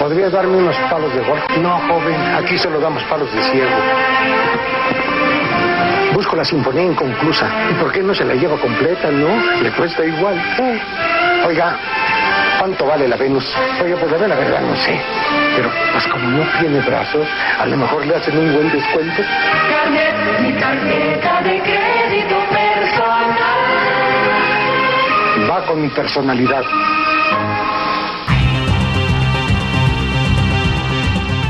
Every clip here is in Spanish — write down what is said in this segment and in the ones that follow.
¿Podría darme unos palos de golf? No, joven, aquí solo damos palos de ciego. Busco la sinfonía inconclusa. ¿Y por qué no se la lleva completa, no? Le cuesta igual. Eh. Oiga, ¿cuánto vale la Venus? Oiga, pues la verdad no sé. Pero pues como no tiene brazos, a lo mejor le hacen un buen descuento. mi tarjeta de crédito personal. Va con mi personalidad.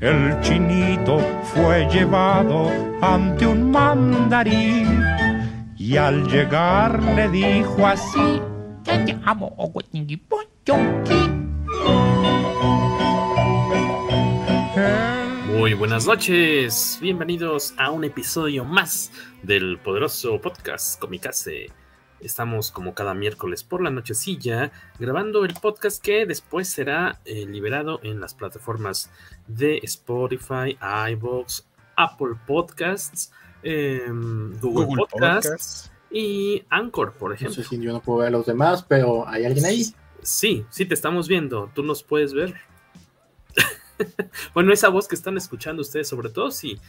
El chinito fue llevado ante un mandarín y al llegar le dijo así: Te llamo Muy buenas noches, bienvenidos a un episodio más del poderoso podcast Comicase. Estamos como cada miércoles por la nochecilla grabando el podcast que después será eh, liberado en las plataformas de Spotify, iVoox, Apple Podcasts, em, Google, Podcasts, y Anchor, por ejemplo. No sé si yo no puedo ver a los demás, pero ¿hay alguien ahí? Sí, sí te estamos viendo. ¿Tú nos puedes ver? bueno, esa voz que están escuchando ustedes, sobre todo si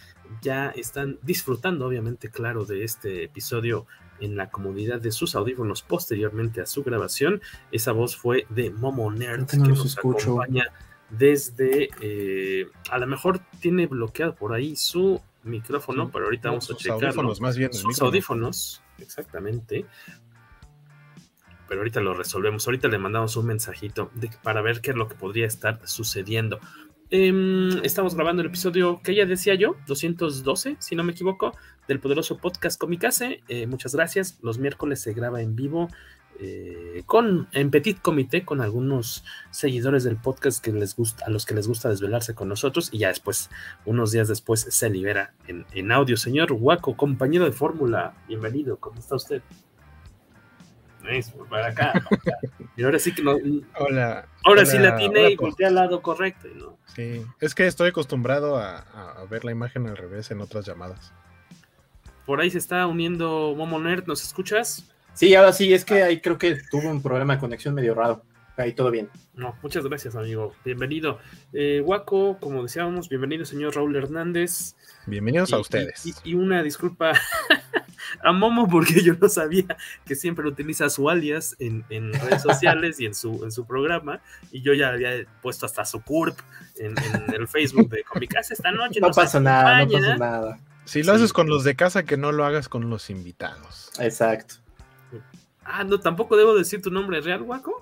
ya están disfrutando, obviamente, claro, de este episodio en la comodidad de sus audífonos posteriormente a su grabación. Esa voz fue de Momo Nerd, que nos acompaña desde. Eh, a lo mejor tiene bloqueado por ahí su micrófono, pero ahorita vamos a checar. Audífonos, más bien. Sus audífonos, exactamente. Pero ahorita lo resolvemos. Ahorita le mandamos un mensajito para ver qué es lo que podría estar sucediendo. Eh, estamos grabando el episodio que ya decía yo, 212, si no me equivoco, del poderoso podcast Comicase. Eh, muchas gracias. Los miércoles se graba en vivo eh, con en petit comité con algunos seguidores del podcast que les gusta, a los que les gusta desvelarse con nosotros y ya después, unos días después, se libera en, en audio. Señor Waco, compañero de fórmula, bienvenido. ¿Cómo está usted? Para acá, Y ahora sí que no. Hola. Ahora sí la tiene y volteé al lado correcto. ¿no? Sí, es que estoy acostumbrado a, ver la imagen al revés en otras llamadas. Por ahí se está uniendo Momo Nerd, ¿nos escuchas? Sí, ahora sí, es que ahí creo que tuvo un problema de conexión medio raro. Ahí todo bien. No, muchas gracias, amigo. Bienvenido. Eh, Waco, como decíamos, bienvenido, señor Raúl Hernández. Bienvenidos a ustedes. Y, una disculpa a Momo porque yo no sabía que siempre utiliza su alias en, redes sociales y en su, en su programa. Y yo ya había puesto hasta su CURP en, el Facebook de Comicasa esta noche. No pasa nada, no pasa nada. Si lo haces con los de casa, que no lo hagas con los invitados. Exacto. Ah, no, tampoco debo decir tu nombre real, Waco.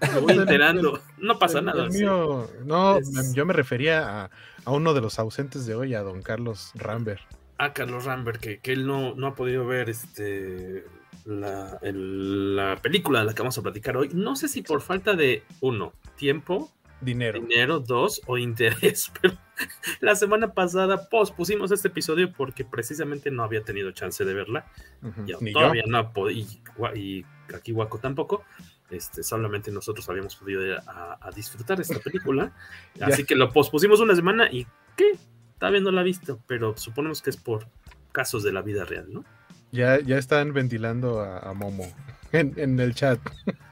Me voy enterando. No pasa nada. no, yo me refería a, uno de los ausentes de hoy, a don Carlos Rambert. Ah, Carlos Rambert, que, que él no, no ha podido ver este la, la película de la que vamos a platicar hoy. No sé si por falta de, uno, tiempo, dinero. Dinero, dos, o interés. Pero la semana pasada pospusimos este episodio porque precisamente no había tenido chance de verla. todavía no y, y aquí Waco tampoco. Este, solamente nosotros habíamos podido ir a, disfrutar esta película. así que lo pospusimos una semana y ¿qué? Está viendo la vista, pero suponemos que es por casos de la vida real, ¿no? Ya, ya están ventilando a, Momo en, el chat.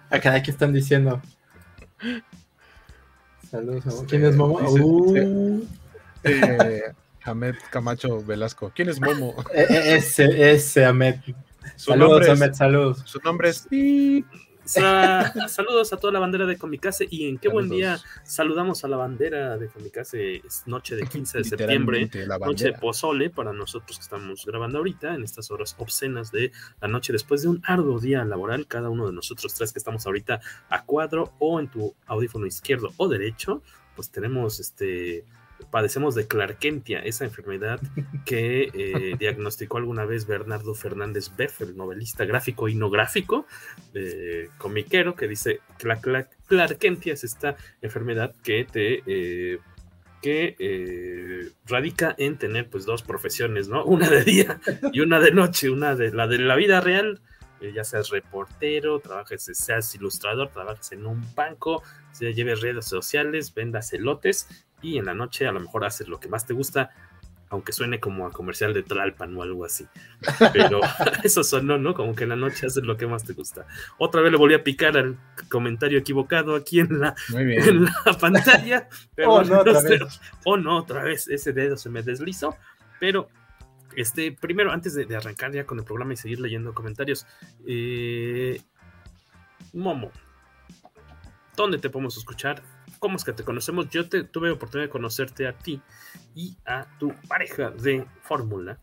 Acá, ¿qué están diciendo? Saludos, ¿Quién es Momo? Uh. Eh, Ahmed Camacho Velasco. ¿Quién es Momo? E, e, ese, ese Ahmed. saludos, Ahmed, saludos. Su nombre es. Saludos a toda la bandera de Comicase y en qué buen día saludamos a la bandera de Comicase. Es noche de 15 de septiembre, noche de pozole para nosotros que estamos grabando ahorita en estas horas obscenas de la noche después de un arduo día laboral. Cada uno de nosotros tres que estamos ahorita a cuadro o en tu audífono izquierdo o derecho, pues tenemos este padecemos de clarkentia, esa enfermedad que eh, diagnosticó alguna vez Bernardo Fernández Beff, el novelista gráfico y no gráfico, eh, comiquero, que dice que la clarkentia es esta enfermedad que te... Eh, que radica en tener pues dos profesiones, ¿no? Una de día y una de noche, una de la de la vida real, ya seas reportero, trabajes, seas ilustrador, trabajes en un banco, se lleves redes sociales, vendas elotes y en la noche a lo mejor haces lo que más te gusta, aunque suene como a comercial de Tralpan o algo así. Pero eso sonó, ¿no? Como que en la noche haces lo que más te gusta. Otra vez le volví a picar al comentario equivocado aquí en la, en la pantalla. Pero oh, no, otra vez. oh, no, otra vez. Ese dedo se me deslizó. Pero este, primero, antes de, arrancar ya con el programa y seguir leyendo comentarios, eh, Momo, ¿dónde te podemos escuchar? ¿Cómo es que te conocemos? Yo te, tuve oportunidad de conocerte a ti y a tu pareja de fórmula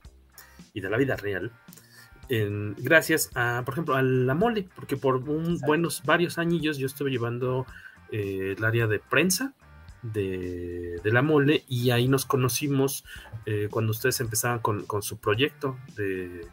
y de la vida real. gracias a, por ejemplo, a la mole, porque por un buenos varios años yo estuve llevando eh, el área de prensa de, la mole y ahí nos conocimos eh, cuando ustedes empezaban con, su proyecto de,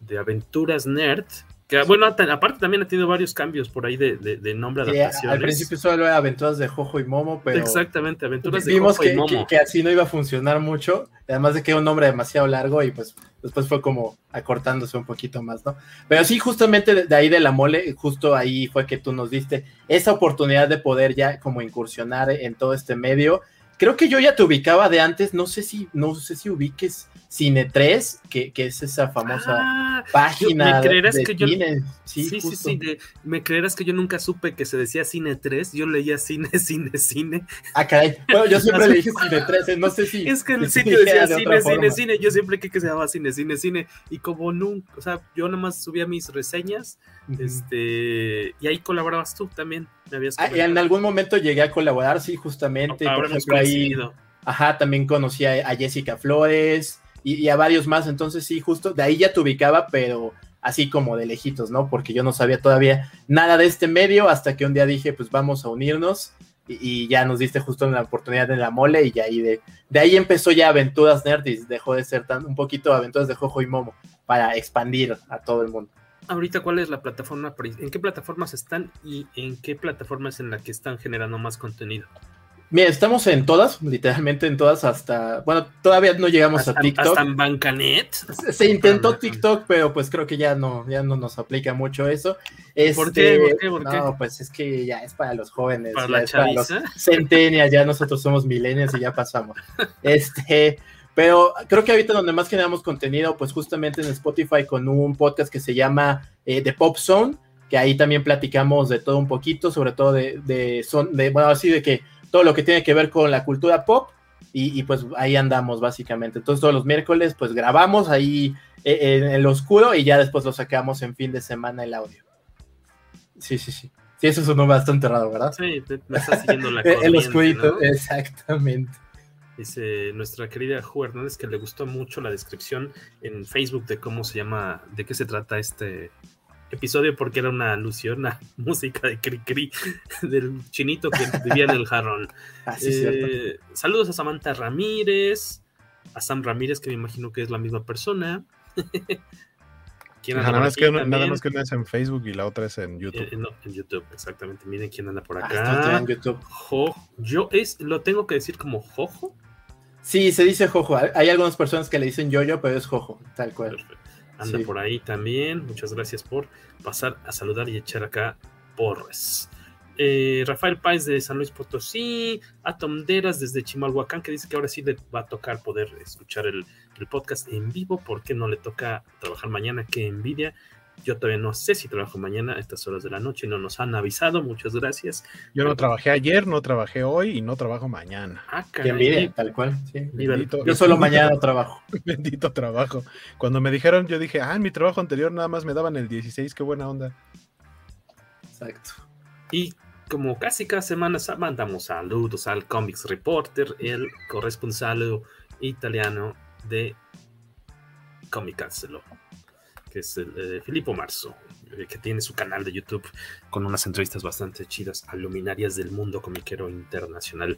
de aventuras nerd que, bueno, aparte también ha tenido varios cambios por ahí de, de, nombre, adaptaciones. al principio solo era Aventuras de Jojo y Momo, pero... Exactamente, Aventuras de Jojo y Momo. Que, que, así no iba a funcionar mucho, además de que era un nombre demasiado largo y pues después fue como acortándose un poquito más, ¿no? Pero sí, justamente de ahí de la mole, justo ahí fue que tú nos diste esa oportunidad de poder ya como incursionar en todo este medio creo que yo ya te ubicaba de antes, no sé si, no sé si ubiques Cine 3, que, que es esa famosa ah, página. ¿Me creerás que yo sí, sí, sí, me creerás que yo nunca supe que se decía Cine 3, yo leía Cine, Cine, Cine. Ah, caray. Bueno, yo siempre le dije Cine 3, eh, no sé si. Es que el sitio decía Cine, Cine, Cine, yo siempre creí que se llamaba Cine, Cine, Cine, y como nunca, o sea, yo nada más subía mis reseñas, este, y ahí colaborabas tú también. Ah, en algún momento llegué a colaborar, sí, justamente. por ejemplo, ahí, ajá, también conocí a, Jessica Flores y, a varios más. Entonces, sí, justo de ahí ya te ubicaba, pero así como de lejitos, ¿no? Porque yo no sabía todavía nada de este medio hasta que un día dije, pues vamos a unirnos. Y, ya nos diste justo la oportunidad en la mole y ahí de, de ahí empezó ya Aventuras Nerdis, dejó de ser tan un poquito Aventuras de Jojo y Momo para expandir a todo el mundo ahorita cuál es la plataforma, en qué plataformas están y en qué plataformas en la que están generando más contenido. Mira, estamos en todas, literalmente en todas, hasta, bueno, todavía no llegamos a TikTok. Hasta en Bancanet. Se, intentó TikTok, pero pues creo que ya no, ya no nos aplica mucho eso. ¿Por qué? Este, ¿Por qué? no, pues es que ya es para los jóvenes, para, la para los centenias, ya nosotros somos milenios y ya pasamos. Este, pero creo que ahorita donde más generamos contenido, pues justamente en Spotify con un podcast que se llama eh, The Pop Zone, que ahí también platicamos de todo un poquito, sobre todo de, de, son, de, bueno, así de que todo lo que tiene que ver con la cultura pop, y, pues ahí andamos básicamente. Entonces todos los miércoles pues grabamos ahí eh, en el oscuro y ya después lo sacamos en fin de semana el audio. Sí, sí, sí. Sí, eso sonó bastante raro, ¿verdad? Sí, me está siguiendo la El oscurito, exactamente. Dice nuestra querida Ju Hernández que le gustó mucho la descripción en Facebook de cómo se llama, de qué se trata este episodio, porque era una alusión a música de Cri Cri del chinito que vivía en el jarrón. Ah, eh, saludos a Samantha Ramírez, a Sam Ramírez, que me imagino que es la misma persona. nada, más que nada, más que una es en Facebook y la otra es en YouTube. Eh, en YouTube, exactamente. Miren quién anda por ah, acá. en YouTube. Yo es, lo tengo que decir como Jojo. Sí, se dice Jojo. Hay algunas personas que le dicen Yoyo, pero es Jojo, tal cual. Anda por ahí también. Muchas gracias por pasar a saludar y echar acá porres. Eh, Rafael Páez de San Luis Potosí, Atom Deras desde Chimalhuacán, que dice que ahora sí le va a tocar poder escuchar el, podcast en vivo, porque no le toca trabajar mañana, qué envidia. Yo todavía no sé si trabajo mañana a estas horas de la noche, no nos han avisado, muchas gracias. Yo no trabajé ayer, no trabajé hoy y no trabajo mañana. Ah, Qué tal cual. Sí. Bendito, yo solo mañana trabajo. Bendito trabajo. Cuando me dijeron, yo dije, ah, en mi trabajo anterior nada más me daban el 16, qué buena onda. Exacto. Y como casi cada semana mandamos saludos al Comics Reporter, el corresponsal italiano de Comicárselo que es el, eh, Filippo Marzo, eh, que tiene su canal de YouTube con unas entrevistas bastante chidas a luminarias del mundo comiquero internacional.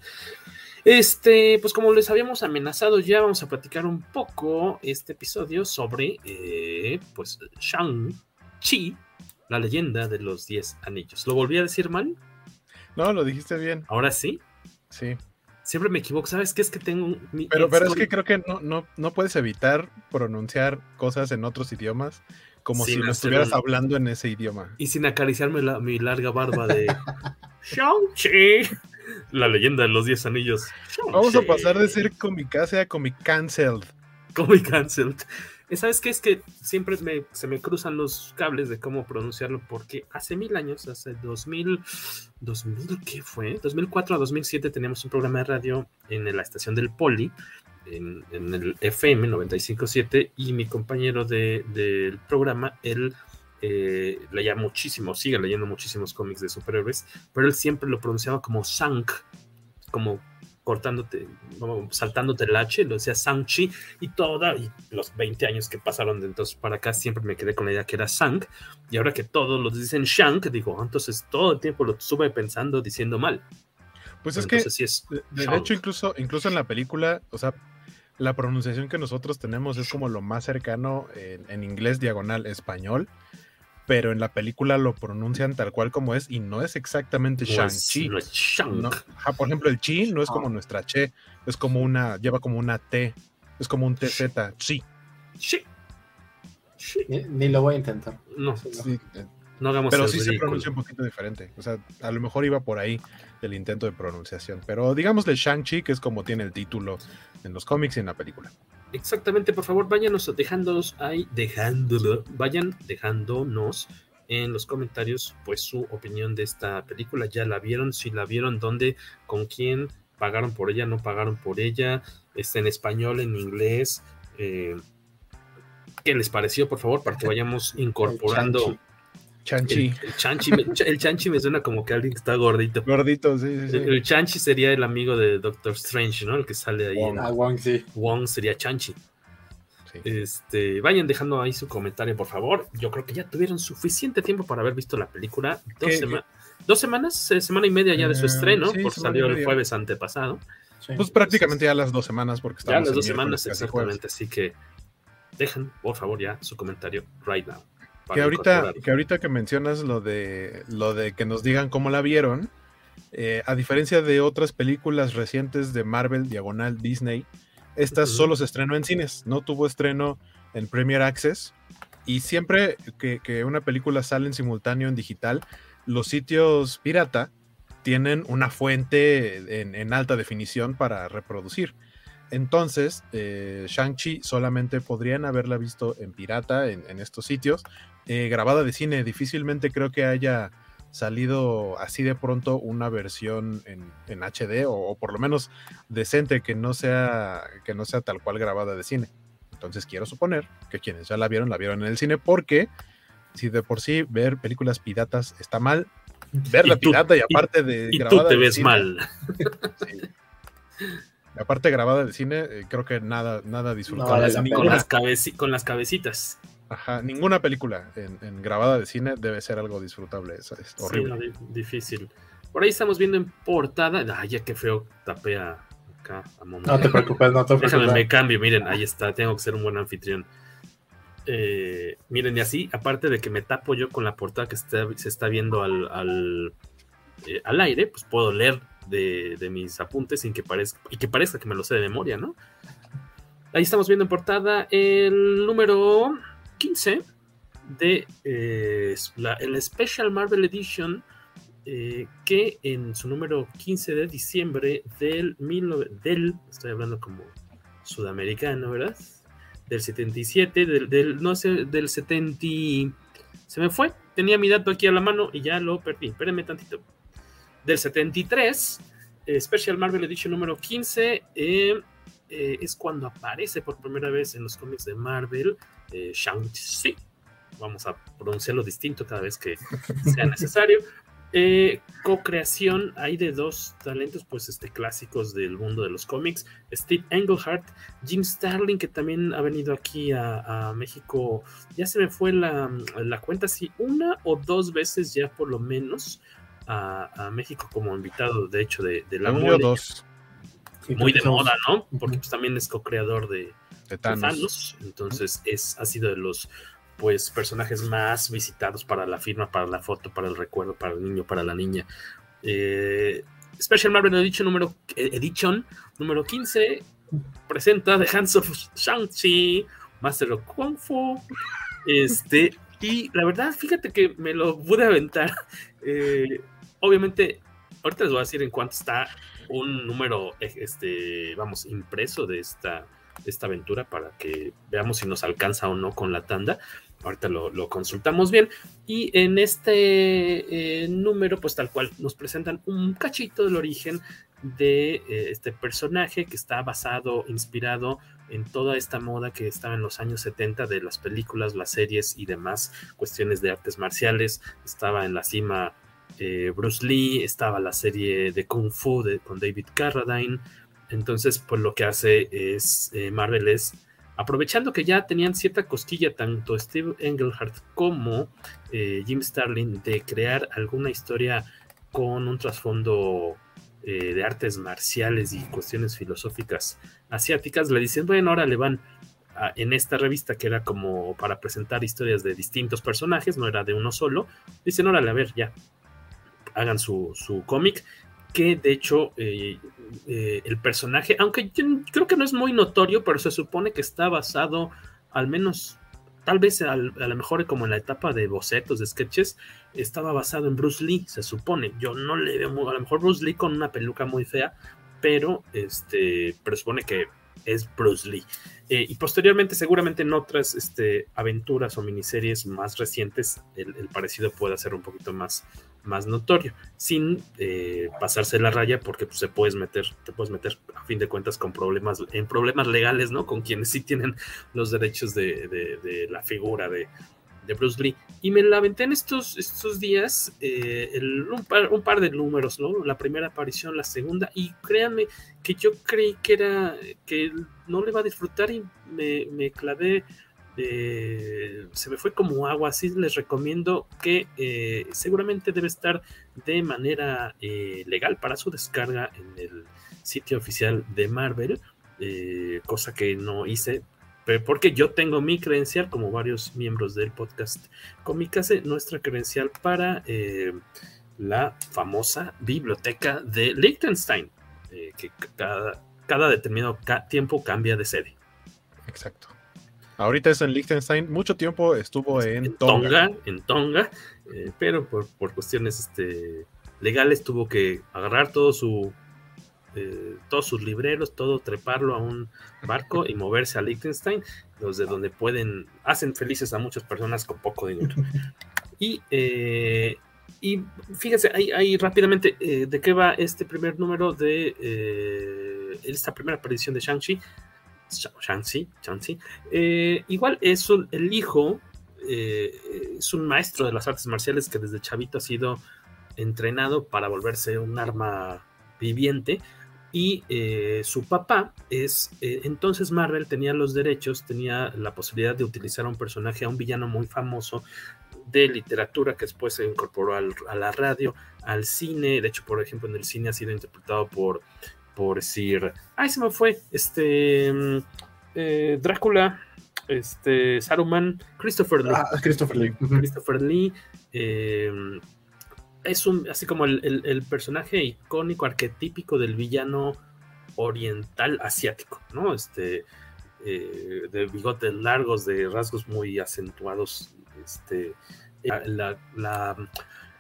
Este, pues como les habíamos amenazado, ya vamos a platicar un poco este episodio sobre, eh, pues, Shang-Chi, la leyenda de los 10 anillos. ¿Lo volví a decir mal? No, lo dijiste bien. ¿Ahora sí? Sí siempre me equivoco. ¿Sabes qué? Es que tengo. pero, pero es que creo que no, no, no puedes evitar pronunciar cosas en otros idiomas como si no estuvieras hablando en ese idioma. Y sin acariciarme la, mi larga barba de Shang-Chi, la leyenda de los 10 anillos. Vamos a pasar de ser comicase a comic cancelled. Comic cancelled. ¿Sabes qué? Es que siempre se me cruzan los cables de cómo pronunciarlo, porque hace mil años, hace 2000, 2000, ¿qué fue? 2004 a 2007 teníamos un programa de radio en la estación del Poli, en, el FM 957, y mi compañero del programa, él eh, leía muchísimo, sigue leyendo muchísimos cómics de superhéroes, pero él siempre lo pronunciaba como Sank, como cortándote, saltándote el H, lo decía Sang-Chi, y toda, y los 20 años que pasaron de entonces para acá, siempre me quedé con la idea que era Sang, y ahora que todos lo dicen Shank, digo, ah, entonces todo el tiempo lo estuve pensando diciendo mal. Pues es que, de, hecho, incluso, incluso en la película, o sea, la pronunciación que nosotros tenemos es como lo más cercano en inglés diagonal español pero en la película lo pronuncian tal cual como es y no es exactamente Shang-Chi. No por ejemplo, el chi no es como ah. nuestra che, es como una, lleva como una T, es como un TZ, chi. Sí. Ni, lo voy a intentar. No, sí, no hagamos Pero sí se pronuncia un poquito diferente. O sea, a lo mejor iba por ahí el intento de pronunciación. Pero digámosle Shang-Chi, que es como tiene el título en los cómics y en la película. Exactamente, por favor, váyanos dejándonos ahí, dejándolo, vayan dejándonos en los comentarios pues su opinión de esta película. ¿Ya la vieron? Si la vieron, ¿dónde? ¿Con quién? ¿Pagaron por ella? ¿No pagaron por ella? ¿Está en español, en inglés? Eh, ¿Qué les pareció, por favor? Para que vayamos incorporando Chanchi. El, chanchi, me, el, chanchi me suena como que alguien que está gordito. Gordito, sí, sí, El, chanchi sería el amigo de Doctor Strange, ¿no? El que sale ahí. Wong. Ah, Wong, sí. Wong sería chanchi. Este, vayan dejando ahí su comentario, por favor. Yo creo que ya tuvieron suficiente tiempo para haber visto la película. Dos, semanas, eh, semana y media ya de su eh, estreno, porque salió el jueves antepasado. Pues prácticamente ya las dos semanas, porque estamos. Ya las dos semanas, exactamente. Así que dejen, por favor, ya su comentario right now. Que ahorita, que ahorita que mencionas lo de lo de que nos digan cómo la vieron, eh, a diferencia de otras películas recientes de Marvel, Diagonal, Disney, esta solo se estrenó en cines, no tuvo estreno en Premier Access. Y siempre que, una película sale en simultáneo en digital, los sitios pirata tienen una fuente en, alta definición para reproducir. Entonces, eh, Shang-Chi solamente podrían haberla visto en pirata en, estos sitios, eh, grabada de cine. Difícilmente creo que haya salido así de pronto una versión en, HD o, por lo menos decente que no sea que no sea tal cual grabada de cine. Entonces quiero suponer que quienes ya la vieron la vieron en el cine porque si de por sí ver películas piratas está mal, ver la pirata y aparte de y tú te ves mal. Aparte grabada de cine, eh, creo que nada nada disfrutable. con, las con las cabecitas. Ajá, ninguna película en, grabada de cine debe ser algo disfrutable. Es, horrible. difícil. Por ahí estamos viendo en portada. Ay, ya qué feo tapea acá a No te preocupes, no te preocupes. Déjame, me cambio. Miren, ahí está. Tengo que ser un buen anfitrión. Eh, miren, y así, aparte de que me tapo yo con la portada que se está viendo al, al, eh, al aire, pues puedo leer de, mis apuntes sin que parezca, y que parezca que me lo sé de memoria, ¿no? Ahí estamos viendo en portada el número 15 de eh, el Special Marvel Edition eh, que en su número 15 de diciembre del, del estoy hablando como sudamericano, ¿verdad? Del 77, del, del no sé, del 70 se me fue. Tenía mi dato aquí a la mano y ya lo perdí. Espérenme tantito. Del 73, eh, Special Marvel Edition número 15, eh, eh, es cuando aparece por primera vez en los cómics de Marvel Shang-Chi. Vamos a pronunciarlo distinto cada vez que sea necesario. Eh, co-creación hay de dos talentos, pues este, clásicos del mundo de los cómics. Steve Englehart, Jim Starling, que también ha venido aquí a, México. Ya se me fue la, cuenta, si una o dos veces ya por lo menos a, México como invitado, de hecho, de, la moda. Dos. Muy de moda, ¿no? Porque pues, también es co-creador de, Thanos. Entonces es, ha sido de los pues personajes más visitados para la firma, para la foto, para el recuerdo, para el niño, para la niña. Eh, Special Marvel Edition número, eh, Edition número 15 presenta The Hands of Shang-Chi, Master of Kung Fu. Este, y la verdad, fíjate que me lo pude aventar. Eh, obviamente, ahorita les voy a decir en cuánto está un número, este, vamos, impreso de esta, esta aventura para que veamos si nos alcanza o no con la tanda. Ahorita lo, consultamos bien. Y en este eh, número, pues tal cual, nos presentan un cachito del origen de eh, este personaje que está basado, inspirado en toda esta moda que estaba en los años 70 de las películas, las series y demás cuestiones de artes marciales. Estaba en la cima eh, Bruce Lee, estaba la serie de Kung Fu con David Carradine. Entonces, pues lo que hace es Marvel es Aprovechando que ya tenían cierta cosquilla tanto Steve Englehart como eh, Jim Starlin de crear alguna historia con un trasfondo eh, de artes marciales y cuestiones filosóficas asiáticas, le dicen, bueno, ahora le van en esta revista que era como para presentar historias de distintos personajes, no era de uno solo, dicen, órale, a ver, ya, hagan su, su cómic que de hecho eh, eh, el personaje, aunque yo creo que no es muy notorio, pero se supone que está basado al menos, tal vez a, lo mejor como en la etapa de bocetos, de sketches, estaba basado en Bruce Lee, se supone. Yo no le veo, a lo mejor Bruce Lee con una peluca muy fea, pero este, presupone que es Bruce Lee. Eh, y posteriormente, seguramente en otras este, aventuras o miniseries más recientes, el parecido puede ser un poquito más, más notorio, sin eh, pasarse la raya, porque pues, se puedes meter, te puedes meter a fin de cuentas con problemas, en problemas legales, ¿no? Con quienes sí tienen los derechos de, la figura de, Bruce Lee. Y me la aventé en estos, estos días, eh, un, par, de números, ¿no? La primera aparición, la segunda, y créanme que yo creí que era, que no le iba a disfrutar y me, me clavé eh, se me fue como agua, así les recomiendo que eh, seguramente debe estar de manera eh, legal para su descarga en el sitio oficial de Marvel, cosa que no hice porque yo tengo mi credencial, como varios miembros del podcast Comicase, nuestra credencial para la famosa biblioteca de Liechtenstein, que cada determinado tiempo cambia de sede. Exacto. Ahorita es en Liechtenstein, mucho tiempo estuvo en, Tonga. En Tonga, eh, pero por, cuestiones este, legales tuvo que agarrar todo su, eh, todos sus libreros, todo, treparlo a un barco y moverse a Liechtenstein, donde pueden, hacen felices a muchas personas con poco dinero. Y, eh, y fíjense, ahí, rápidamente, ¿de qué va este primer número de esta primera aparición de Shang-Chi? Shang-Chi, eh, igual es el hijo, eh, es un maestro de las artes marciales que desde chavito ha sido entrenado para volverse un arma viviente. Y eh, su papá es, entonces Marvel tenía los derechos, tenía la posibilidad de utilizar a un personaje, a un villano muy famoso de literatura que después se incorporó a la radio, al cine. De hecho, por ejemplo, en el cine ha sido interpretado por por decir, ay, se me fue, este, mm, eh, Drácula, este, Saruman, Christopher Lee. Ah, Christopher Lee. Christopher Lee. Eh, es un, así como el, personaje icónico, arquetípico del villano oriental asiático, ¿no? Este, eh, de bigotes largos, de rasgos muy acentuados, este, la,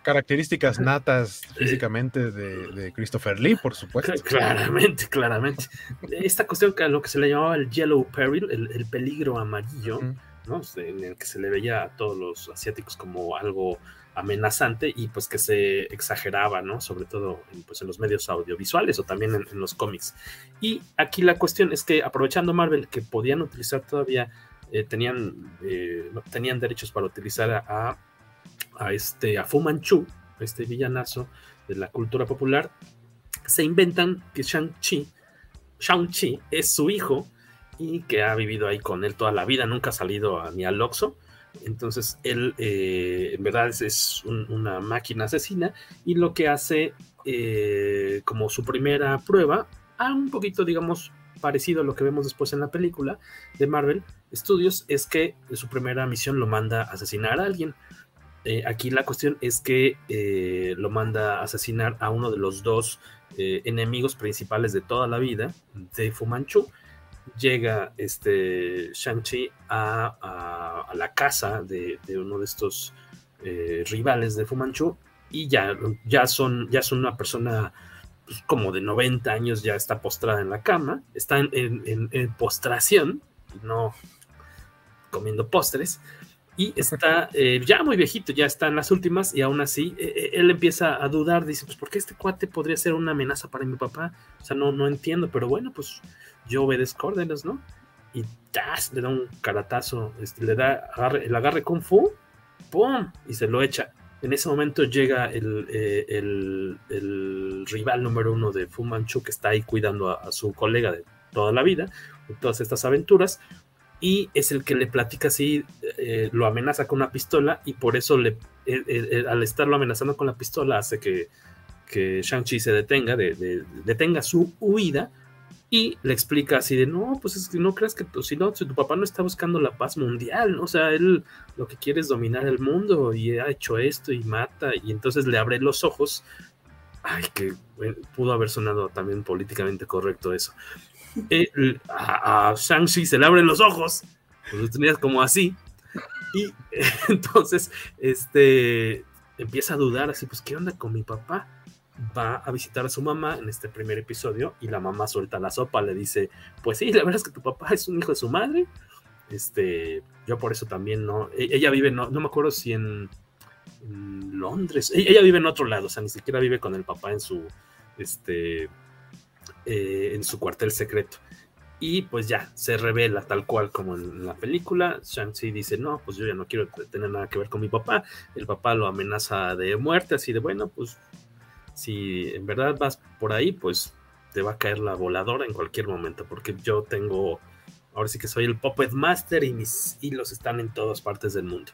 características natas físicamente de, Christopher Lee, por supuesto. Claramente, claramente. Esta cuestión que lo que se le llamaba el Yellow Peril, el, peligro amarillo, ¿no? En el que se le veía a todos los asiáticos como algo amenazante y pues que se exageraba, ¿no? Sobre todo en, pues, en los medios audiovisuales o también en, los cómics. Y aquí la cuestión es que aprovechando Marvel que podían utilizar todavía, eh, tenían, eh, tenían derechos para utilizar a, a, este, a Fu Manchu, este villanazo de la cultura popular, se inventan que Shang-Chi, Shang-Chi es su hijo y que ha vivido ahí con él toda la vida, nunca ha salido a, ni al Oxxo entonces él eh, en verdad es, una máquina asesina y lo que hace eh, como su primera prueba, a un poquito digamos parecido a lo que vemos después en la película de Marvel Studios, es que su primera misión lo manda a asesinar a alguien. Eh, aquí la cuestión es que lo manda a asesinar a uno de los dos enemigos principales de toda la vida de Fu Manchu llega este Shang-Chi a, la casa de, uno de estos eh, rivales de Fu Manchu y ya, ya, son, ya son una persona pues, como de 90 años, ya está postrada en la cama, está en, postración, no comiendo postres, y está eh, ya muy viejito, ya está en las últimas, y aún así eh, él empieza a dudar, dice, pues ¿por qué este cuate podría ser una amenaza para mi papá? O sea, no, no entiendo, pero bueno, pues yo obedezco órdenes, ¿no? Y ¡tas! le da un caratazo, este, le da el agarre kung fu, ¡pum! Y se lo echa. En ese momento llega el, eh, el, rival número uno de Fu Manchu que está ahí cuidando a, su colega de toda la vida, de todas estas aventuras, y es el que le platica así, eh, lo amenaza con una pistola y por eso le, al estarlo amenazando con la pistola hace que, que Shang-Chi se detenga, de, detenga su huida y le explica así de, no, pues es que no creas que si no, si tu papá no está buscando la paz mundial, ¿no? o sea, él lo que quiere es dominar el mundo y ha hecho esto y mata, y entonces le abre los ojos. Ay, que pudo haber sonado también políticamente correcto eso. A, Shang-Chi se le abren los ojos, pues lo tenías como así, y entonces, este, empieza a dudar así, pues, ¿qué onda con mi papá? va a visitar a su mamá en este primer episodio y la mamá suelta la sopa, le dice, pues sí, la verdad es que tu papá es un hijo de su madre. Este, yo por eso también no, e-, ella vive, no, no me acuerdo si en, Londres, e-, ella vive en otro lado, o sea, ni siquiera vive con el papá en su, este, eh, en su cuartel secreto. Y pues ya, se revela tal cual como en la película. Shang-Chi dice, no, pues yo ya no quiero tener nada que ver con mi papá. El papá lo amenaza de muerte, así de, bueno, pues si en verdad vas por ahí, pues te va a caer la voladora en cualquier momento, porque yo tengo, ahora sí que soy el Puppet Master y mis hilos están en todas partes del mundo.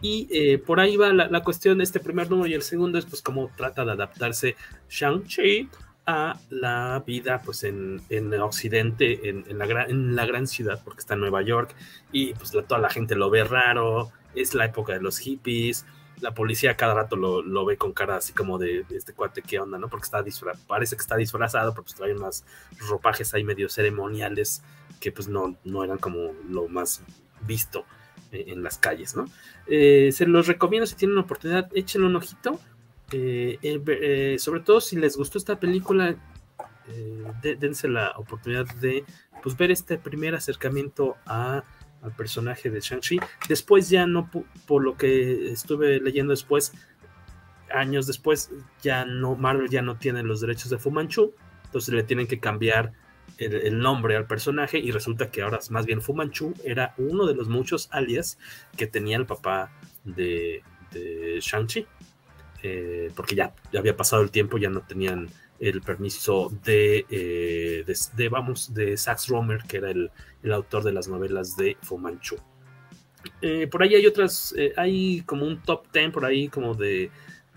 Y eh, por ahí va la, cuestión de este primer número y el segundo es pues cómo trata de adaptarse Shang-Chi a la vida pues en, en Occidente, en, la gran, en la gran ciudad, porque está en Nueva York y pues toda la gente lo ve raro, es la época de los hippies, la policía cada rato lo, ve con cara así como de, este cuate, ¿qué onda? ¿no? Porque está parece que está disfrazado, pero pues trae unos ropajes ahí medio ceremoniales que pues no, no eran como lo más visto eh, en las calles, ¿no? Eh, se los recomiendo si tienen oportunidad, échenle un ojito. Eh, sobre todo si les gustó esta película, dense la oportunidad de pues, ver este primer acercamiento a al personaje de Shang-Chi. Después ya no, por lo que estuve leyendo después, años después, ya no, Marvel ya no tiene los derechos de Fu Manchu, entonces le tienen que cambiar el, nombre al personaje y resulta que ahora más bien Fu Manchu era uno de los muchos alias que tenía el papá de, Shang-Chi. Eh, porque ya, ya había pasado el tiempo, ya no tenían el permiso de, eh, de, vamos, de Sax Romer, que era el, autor de las novelas de Fu Manchu. Eh, por ahí hay otras, hay como un top 10 por ahí como de,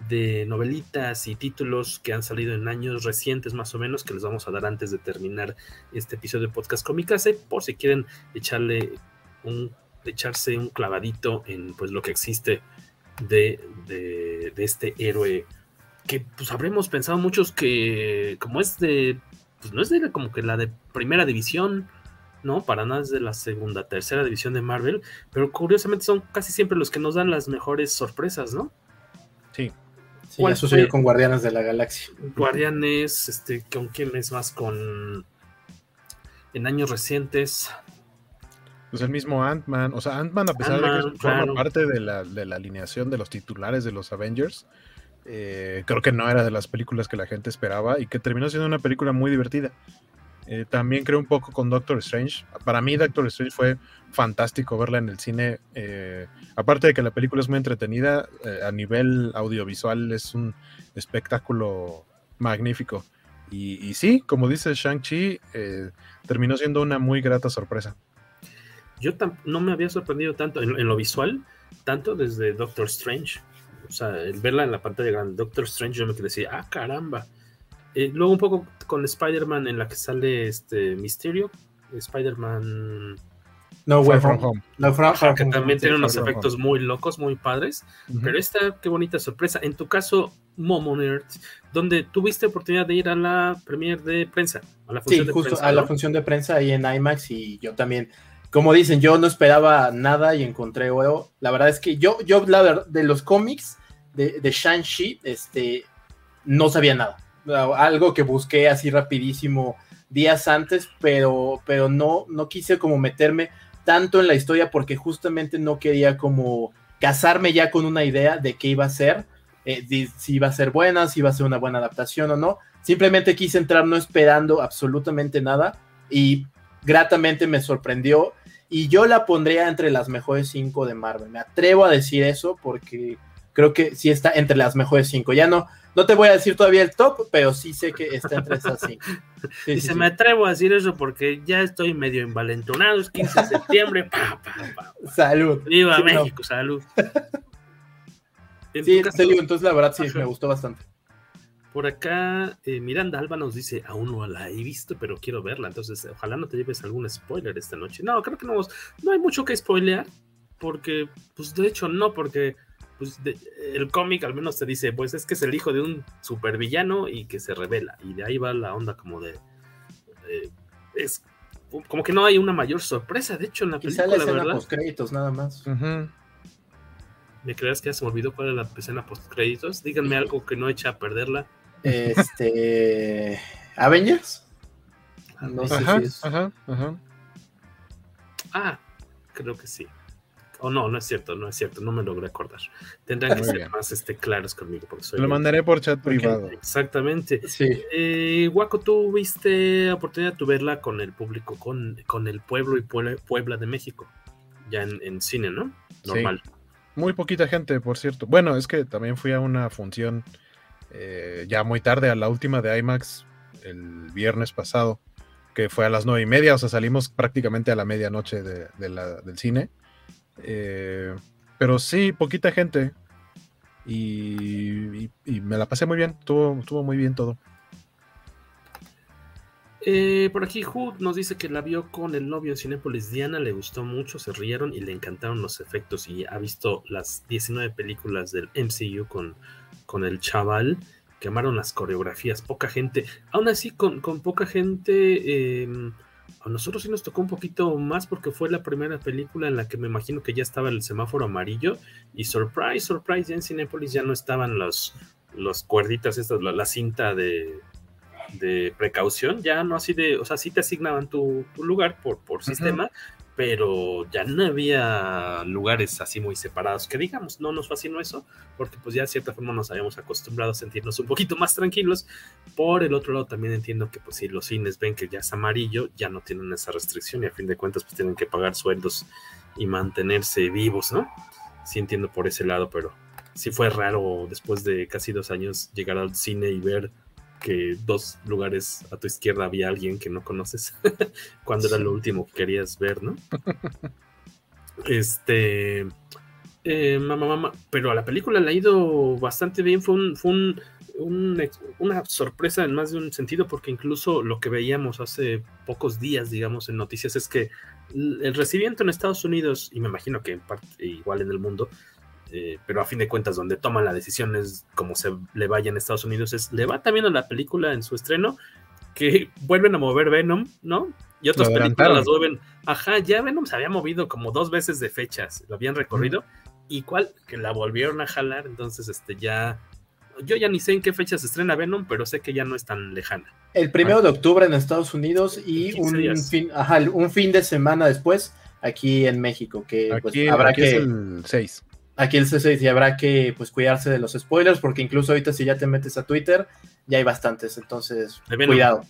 de, novelitas y títulos que han salido en años recientes más o menos que les vamos a dar antes de terminar este episodio de Podcast Comicase por si quieren echarle un, echarse un clavadito en pues lo que existe de, de, de este héroe que pues habremos pensado muchos que como es de, pues no es de como que la de primera división, ¿no? Para nada es de la segunda, tercera división de Marvel, pero curiosamente son casi siempre los que nos dan las mejores sorpresas, ¿no? Sí. Sí, ¿Cuál sucedió con Guardianes de la Galaxia? Guardianes, este, ¿con quién es más? Con en años recientes. Pues el mismo Ant-Man, o sea, Ant-Man a pesar de que forma parte de la, de la, alineación de los titulares de los Avengers, eh, creo que no era de las películas que la gente esperaba y que terminó siendo una película muy divertida. Eh, también creo un poco con Doctor Strange. Para mí Doctor Strange fue fantástico verla en el cine. Eh, aparte de que la película es muy entretenida, a nivel audiovisual es un espectáculo magnífico. Y, sí, como dice Shang-Chi, terminó siendo una muy grata sorpresa. Yo no me había sorprendido tanto en, lo visual, tanto desde Doctor Strange. O sea, el verla en la pantalla grande, Doctor Strange, yo me quedé decir, ah, caramba. Eh, luego un poco con Spider-Man en la que sale este Misterio, Spider-Man... No Way From Home. No que también tiene unos efectos muy locos, muy padres. Pero esta, qué bonita sorpresa. En tu caso, Momo Nerd, donde tuviste oportunidad de ir a la premier de prensa. A la función sí, justo a la función de prensa ahí en IMAX y yo también como dicen, yo no esperaba nada y encontré huevo. La verdad es que yo, yo la verdad, de los cómics de, de Shang-Chi, este, no sabía nada. Algo que busqué así rapidísimo días antes, pero, pero no, no quise como meterme tanto en la historia porque justamente no quería como casarme ya con una idea de qué iba a ser, eh, si iba a ser buena, si iba a ser una buena adaptación o no. Simplemente quise entrar no esperando absolutamente nada y gratamente me sorprendió y yo la pondría entre las mejores cinco de Marvel. Me atrevo a decir eso porque creo que sí está entre las mejores cinco. Ya no, no te voy a decir todavía el top, pero sí sé que está entre esas cinco. y se me atrevo a decir eso porque ya estoy medio envalentonado. Es 15 de septiembre. Salud. Viva México, salud. sí, entonces la verdad sí, me gustó bastante. Por acá, eh, Miranda Alba nos dice, aún no la he visto, pero quiero verla. Entonces, ojalá no te lleves algún spoiler esta noche. No, creo que no, no hay mucho que spoilear, porque, pues de hecho no, porque pues, el cómic al menos te dice, pues es que es el hijo de un supervillano y que se revela. Y de ahí va la onda como de... es como que no hay una mayor sorpresa, de hecho, en la Quizá película, la escena créditos nada más. ¿Me creas que ya se me olvidó cuál es la escena post créditos? Díganme algo que no eche a perderla. Este. ¿Avengers? No sé si es. Ajá, ajá. Ah, creo que sí. O no, no es cierto, no es cierto, no me logré acordar. Tendrán que ser más este, claros conmigo. Porque Lo mandaré por chat privado. Exactamente. Sí. Eh, Waco, tú viste oportunidad de verla con el público, con, con el pueblo y Puebla, de México, ya en, cine, ¿no? Normal. Muy poquita gente, por cierto. Bueno, es que también fui a una función eh, ya muy tarde, a la última de IMAX el viernes pasado, que fue a las nueve y media, o sea, salimos prácticamente a la medianoche de, del cine. Eh, pero sí, poquita gente. Y, me la pasé muy bien, estuvo muy bien todo. Eh, por aquí Hood nos dice que la vio con el novio en Cinepolis Diana, le gustó mucho, se rieron y le encantaron los efectos. Y ha visto las 19 películas del MCU con, con el chaval, que amaron las coreografías, poca gente, aún así con, poca gente, em, a nosotros sí nos tocó un poquito más porque fue la primera película en la que me imagino que ya estaba el semáforo amarillo. Y surprise, surprise, ya en Cinepolis ya no estaban los, los cuerditas, estas, la, cinta de, de precaución, ya no así de, o sea, sí te asignaban tu, lugar por, por sistema, pero ya no había lugares así muy separados, que digamos, no nos fascinó eso, porque pues ya de cierta forma nos habíamos acostumbrado a sentirnos un poquito más tranquilos. Por el otro lado también entiendo que pues si los cines ven que ya es amarillo, ya no tienen esa restricción y a fin de cuentas pues tienen que pagar sueldos y mantenerse vivos, ¿no? Sí entiendo por ese lado, pero sí fue raro después de casi dos años llegar al cine y ver que dos lugares a tu izquierda había alguien que no conoces cuando era lo último que querías ver, ¿no? este. Eh, mamá, mamá, pero a la película le ha ido bastante bien. Fue, un, fue una sorpresa en más de un sentido, porque incluso lo que veíamos hace pocos días, digamos, en noticias, es que el recibimiento en Estados Unidos, y me imagino que en parte igual en el mundo, eh, pero a fin de cuentas donde toman la decisión es como se le vaya en Estados Unidos, es le va también a la película en su estreno, que vuelven a mover Venom, ¿no? Y otras películas las vuelven, ajá, ya Venom se había movido como dos veces de fechas, lo habían recorrido, y cuál, que la volvieron a jalar, entonces este ya, yo ya ni sé en qué fecha se estrena Venom, pero sé que ya no es tan lejana. El primero de octubre en Estados Unidos y un fin, ajá, un fin de semana después aquí en México, que aquí, pues, habrá aquí que... es el 6. Aquí el C6 y habrá que pues cuidarse de los spoilers, porque incluso ahorita si ya te metes a Twitter, ya hay bastantes, entonces cuidado.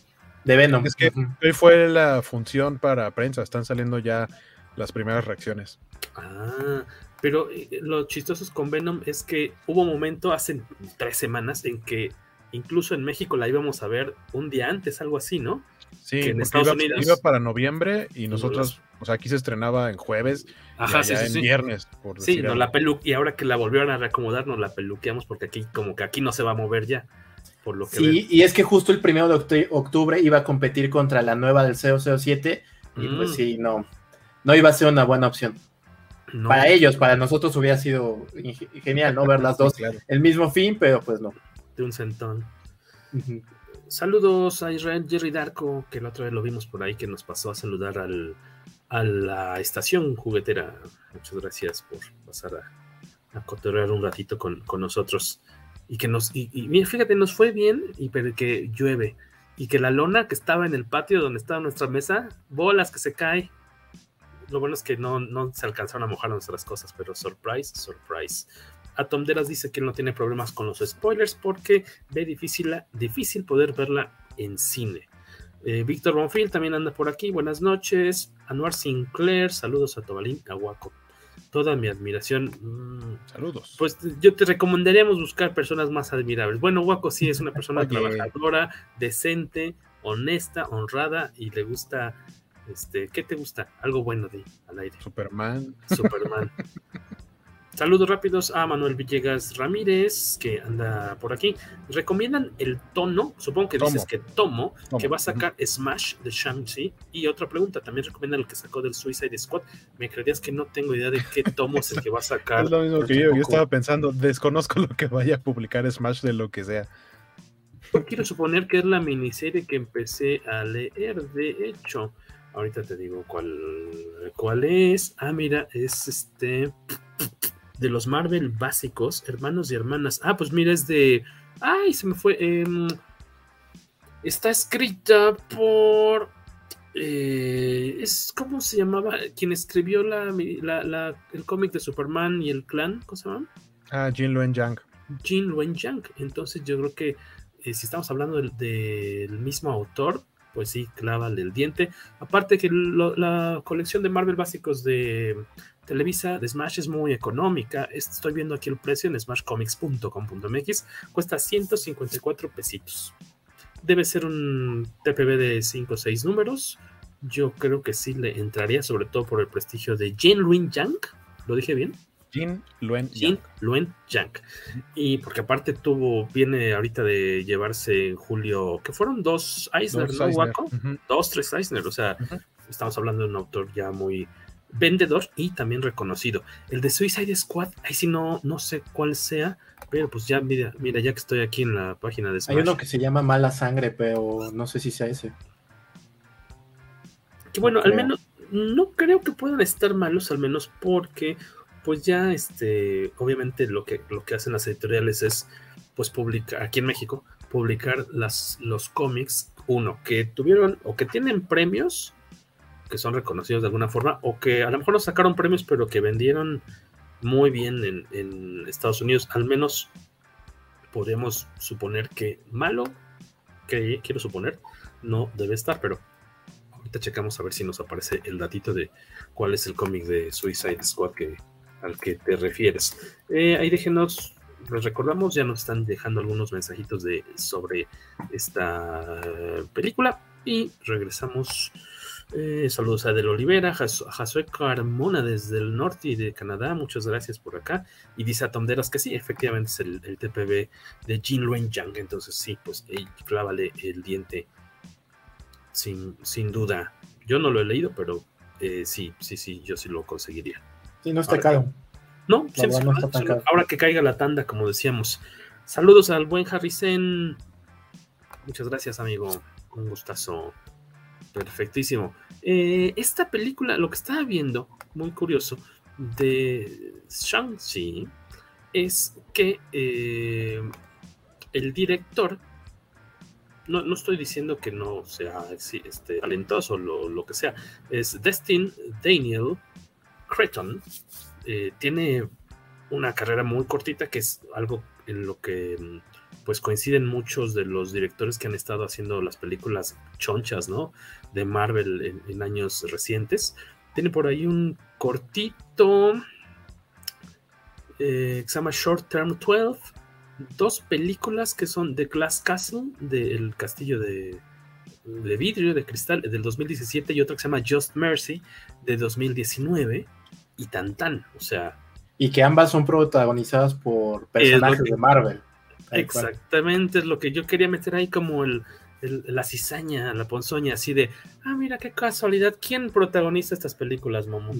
De Venom. Es que hoy fue la función para prensa, están saliendo ya las primeras reacciones. Ah, pero lo chistoso con Venom es que hubo un momento hace tres semanas en que incluso en México la íbamos a ver un día antes, algo así, ¿no? Sí, que en Estados iba, Unidos iba para noviembre y nosotros, o sea, aquí se estrenaba en jueves, Ajá, sí, sí, en sí. viernes. Por sí, no, la pelu y ahora que la volvieron a reacomodar, nos la peluqueamos porque aquí, como que aquí no se va a mover ya. Por lo que sí, ven. y es que justo el primero de octubre iba a competir contra la nueva del 007 y mm. pues sí, no, no iba a ser una buena opción. No. Para ellos, para nosotros hubiera sido genial, ¿no? Ver las dos claro. el mismo fin, pero pues no. De un centón. Uh -huh. Saludos a Israel Jerry Darko, que la otra vez lo vimos por ahí, que nos pasó a saludar al, a la estación juguetera. Muchas gracias por pasar a, a cotorrear un ratito con, con, nosotros. Y que nos, y, y, fíjate, nos fue bien, y pero que llueve. Y que la lona que estaba en el patio donde estaba nuestra mesa, bolas que se cae. Lo bueno es que no, no se alcanzaron a mojar nuestras cosas, pero surprise, surprise. Atom Deras dice que no tiene problemas con los spoilers porque ve difícil, difícil poder verla en cine. Eh, Víctor Bonfil también anda por aquí. Buenas noches. Anuar Sinclair, saludos a Tobalín Aguaco. Toda mi admiración. Mm, saludos. Pues yo te recomendaríamos buscar personas más admirables. Bueno, Guaco sí es una persona trabajadora, decente, honesta, honrada y le gusta. Este, ¿Qué te gusta? Algo bueno de al aire. Superman. Superman. Saludos rápidos a Manuel Villegas Ramírez, que anda por aquí. Recomiendan el tono, supongo que tomo. dices que tomo, tomo, que va a sacar Smash de Shang-Chi. Y otra pregunta, también recomiendan el que sacó del Suicide Squad. Me creerías que no tengo idea de qué tomo es el que va a sacar. es lo mismo que yo, yo estaba pensando, desconozco lo que vaya a publicar Smash de lo que sea. Quiero suponer que es la miniserie que empecé a leer, de hecho. Ahorita te digo cuál, cuál es. Ah, mira, es este de los Marvel básicos, hermanos y hermanas. Ah, pues mira, es de. Ay, se me fue. Eh, está escrita por. Eh, es ¿Cómo se llamaba? Quien escribió la, la, la, el cómic de Superman y el clan. ¿Cómo se llama? Ah, Jin Luen Yang. Jin Luen Yang. Entonces yo creo que eh, si estamos hablando del, del, mismo autor, pues sí, clávale el diente. Aparte que la colección de Marvel básicos de Televisa de Smash es muy económica. Estoy viendo aquí el precio en smashcomics.com.mx. Cuesta 154 pesitos. Debe ser un TPB de 5 o 6 números. Yo creo que sí le entraría, sobre todo por el prestigio de Jin Luen Yang. ¿Lo dije bien? Jin Luen Jin Luen Yang. Y porque aparte tuvo, viene ahorita de llevarse en julio, que fueron dos Eisner, dos ¿no, Eisner. Uh -huh. Dos, tres Eisner. O sea, uh -huh. estamos hablando de un autor ya muy vendedor y también reconocido. El de Suicide Squad, ahí sí no, no sé cuál sea, pero pues ya, mira, mira, ya que estoy aquí en la página de Smash. Hay uno que se llama Mala Sangre, pero no sé si sea ese. Que bueno, no al menos, no creo que puedan estar malos, al menos porque, pues ya, este, obviamente lo que, lo que hacen las editoriales es, pues publicar, aquí en México, publicar las, los cómics, uno, que tuvieron o que tienen premios que son reconocidos de alguna forma, o que a lo mejor no sacaron premios, pero que vendieron muy bien en, en Estados Unidos. Al menos podemos suponer que malo, que quiero suponer, no debe estar, pero ahorita checamos a ver si nos aparece el datito de cuál es el cómic de Suicide Squad que, al que te refieres. Eh, ahí déjenos, les recordamos, ya nos están dejando algunos mensajitos de, sobre esta película y regresamos. Eh, saludos a Del Olivera, Josué Carmona desde el norte y de Canadá, muchas gracias por acá. Y dice a Tonderas que sí, efectivamente es el, el TPB de Jin Luen Yang, entonces sí, pues hey, clávale el diente sin, sin duda. Yo no lo he leído, pero eh, sí, sí, sí, yo sí lo conseguiría. Sí, no está ahora caro. No, está tan caro. ahora que caiga la tanda, como decíamos. Saludos al buen Harrison. Muchas gracias, amigo. Un gustazo. Perfectísimo. Eh, esta película, lo que estaba viendo, muy curioso, de Shang-Chi, es que eh, el director no, no estoy diciendo que no sea este, talentoso o lo, lo, que sea. Es Destin Daniel Creton. Eh, tiene una carrera muy cortita que es algo en lo que pues coinciden muchos de los directores que han estado haciendo las películas chonchas, ¿no? De Marvel en, años recientes. Tiene por ahí un cortito eh, que se llama Short Term 12. Dos películas que son The Glass Castle, del castillo de, de vidrio, de cristal, del 2017, y otra que se llama Just Mercy, de 2019, y tan tan, o sea... Y que ambas son protagonizadas por personajes de Marvel. Exactamente, es lo que yo quería meter ahí como el, la cizaña, la ponzoña, así de, ah, mira qué casualidad, ¿quién protagoniza estas películas, Momo?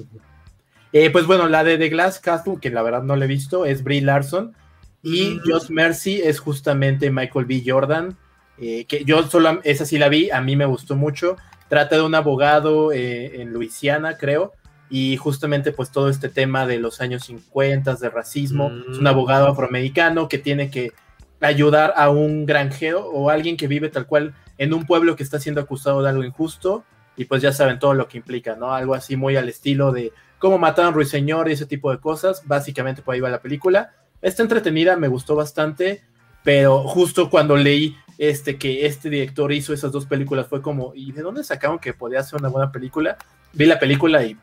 Eh, pues bueno, la de The Glass Castle, que la verdad no la he visto, es Brie Larson. Y Just Mercy es justamente Michael B. Jordan, eh, que yo solo, esa sí la vi, a mí me gustó mucho. Trata de un abogado eh, en Luisiana, creo, y justamente pues todo este tema de los años 50, de racismo. Es un mm. abogado afroamericano que tiene que ayudar a un granjero o alguien que vive tal cual en un pueblo que está siendo acusado de algo injusto y pues ya saben todo lo que implica, ¿no? Algo así muy al estilo de cómo mataron Ruiseñor y ese tipo de cosas, básicamente por ahí va la película. Está entretenida, me gustó bastante, pero justo cuando leí este que este director hizo esas dos películas fue como, ¿y de dónde sacaron que podía ser una buena película? Vi la película y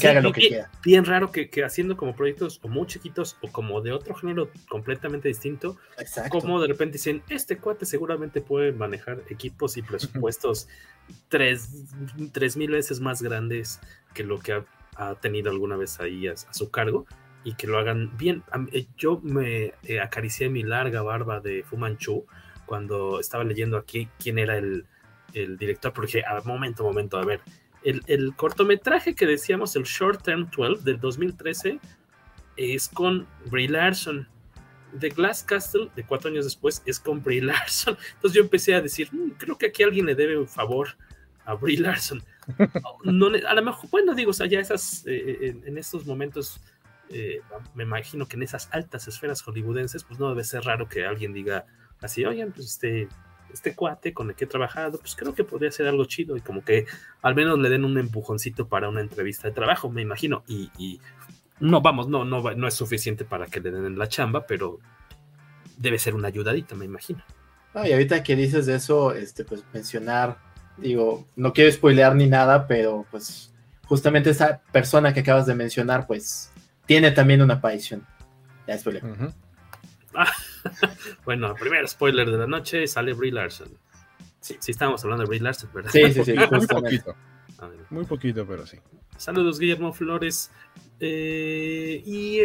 que haga lo que quiera. Bien raro que, haciendo como proyectos o muy chiquitos o como de otro género completamente distinto, como de repente dicen, este cuate seguramente puede manejar equipos y presupuestos tres, mil veces más grandes que lo que ha, tenido alguna vez ahí a, su cargo y que lo hagan bien. Eh, yo me eh, acaricié mi larga barba de Fu Manchu cuando estaba leyendo aquí quién era el, el director, porque a momento, momento, a ver, el, cortometraje que decíamos, el Short Term 12 del 2013, es con Brie Larson. The Glass Castle, de cuatro años después, es con Brie Larson. Entonces yo empecé a decir, mm, creo que aquí alguien le debe un favor a Brie Larson. No, a lo mejor, bueno, digo, o sea, ya esas, eh, eh, en, estos momentos, eh, me imagino que en esas altas esferas hollywoodenses, pues no debe ser raro que alguien diga así, oigan, pues este, este cuate con el que he trabajado, pues creo que podría ser algo chido y como que al menos le den un empujoncito para una entrevista de trabajo, me imagino. Y, no, vamos, no, no, no es suficiente para que le den la chamba, pero debe ser una ayudadita, me imagino. y ahorita que dices de eso, este, pues mencionar, digo, no quiero spoilear ni nada, pero pues justamente esa persona que acabas de mencionar, pues tiene también una aparición. Ya spoiler. bueno, primer spoiler de la noche sale Brie Larson. Sí, sí estábamos hablando de Brie Larson, ¿verdad? Sí, sí, sí. Muy poquito. Muy poquito, pero sí. Saludos, Guillermo Flores. Eh, y,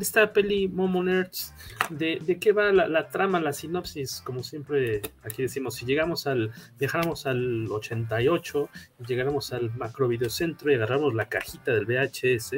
esta peli Momo Nerds, ¿de, de qué va la, trama, la sinopsis? Como siempre aquí decimos, si llegamos al, viajáramos al 88, llegáramos al macro videocentro y agarramos la cajita del VHS,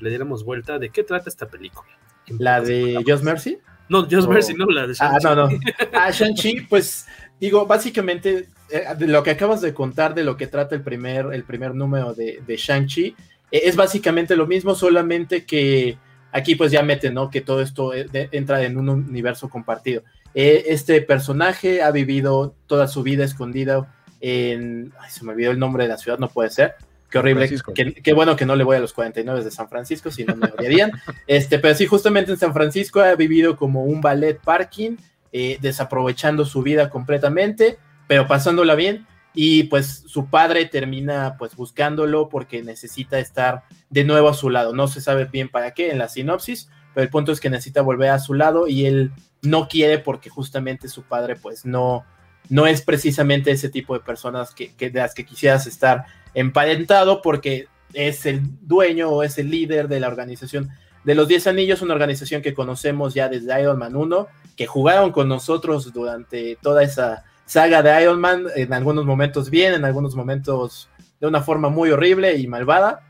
le diéramos vuelta, ¿de qué trata esta película? ¿La de Just Mercy? No, Just Mercy, no, la de Ah, no, no. Ah, Shang-Chi, pues digo, básicamente, eh, de lo que acabas de contar de lo que trata el primer, el primer número de, de Shang-Chi, eh, es básicamente lo mismo, solamente que aquí pues ya meten, ¿no? Que todo esto eh, entra en un universo compartido. este personaje ha vivido toda su vida escondido en... Ay, se me olvidó el nombre de la ciudad, no puede ser. Qué horrible. Qué, bueno que no le voy a los 49 de San Francisco, si no me odiarían. este, pero sí, justamente en San Francisco ha vivido como un ballet parking, eh, desaprovechando su vida completamente, pero pasándola bien. Y pues su padre termina pues buscándolo porque necesita estar de nuevo a su lado. No se sabe bien para qué en la sinopsis, pero el punto es que necesita volver a su lado y él no quiere porque justamente su padre pues no, no es precisamente ese tipo de personas que, que, de las que quisieras estar emparentado porque es el dueño o es el líder de la organización de los 10 Anillos, una organización que conocemos ya desde Iron Man 1, que jugaron con nosotros durante toda esa saga de Iron Man, en algunos momentos bien, en algunos momentos de una forma muy horrible y malvada,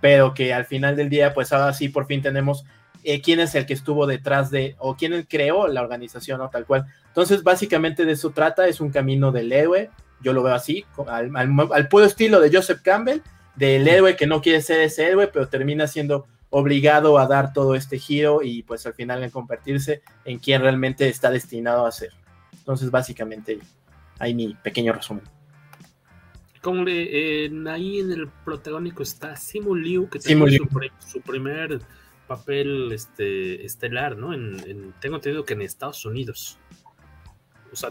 pero que al final del día, pues ahora sí por fin tenemos eh, quién es el que estuvo detrás de, o quién creó la organización, o tal cual. Entonces, básicamente de eso trata, es un camino del héroe, yo lo veo así, al, puro estilo de Joseph Campbell, del héroe que no quiere ser ese héroe, pero termina siendo obligado a dar todo este giro y pues al final en convertirse en quien realmente está destinado a ser. Entonces, básicamente. ahí mi pequeño resumen. Como le, ahí en el protagónico está Simu Liu, que tiene su, primer papel este, estelar, ¿no? En, tengo entendido que en Estados Unidos.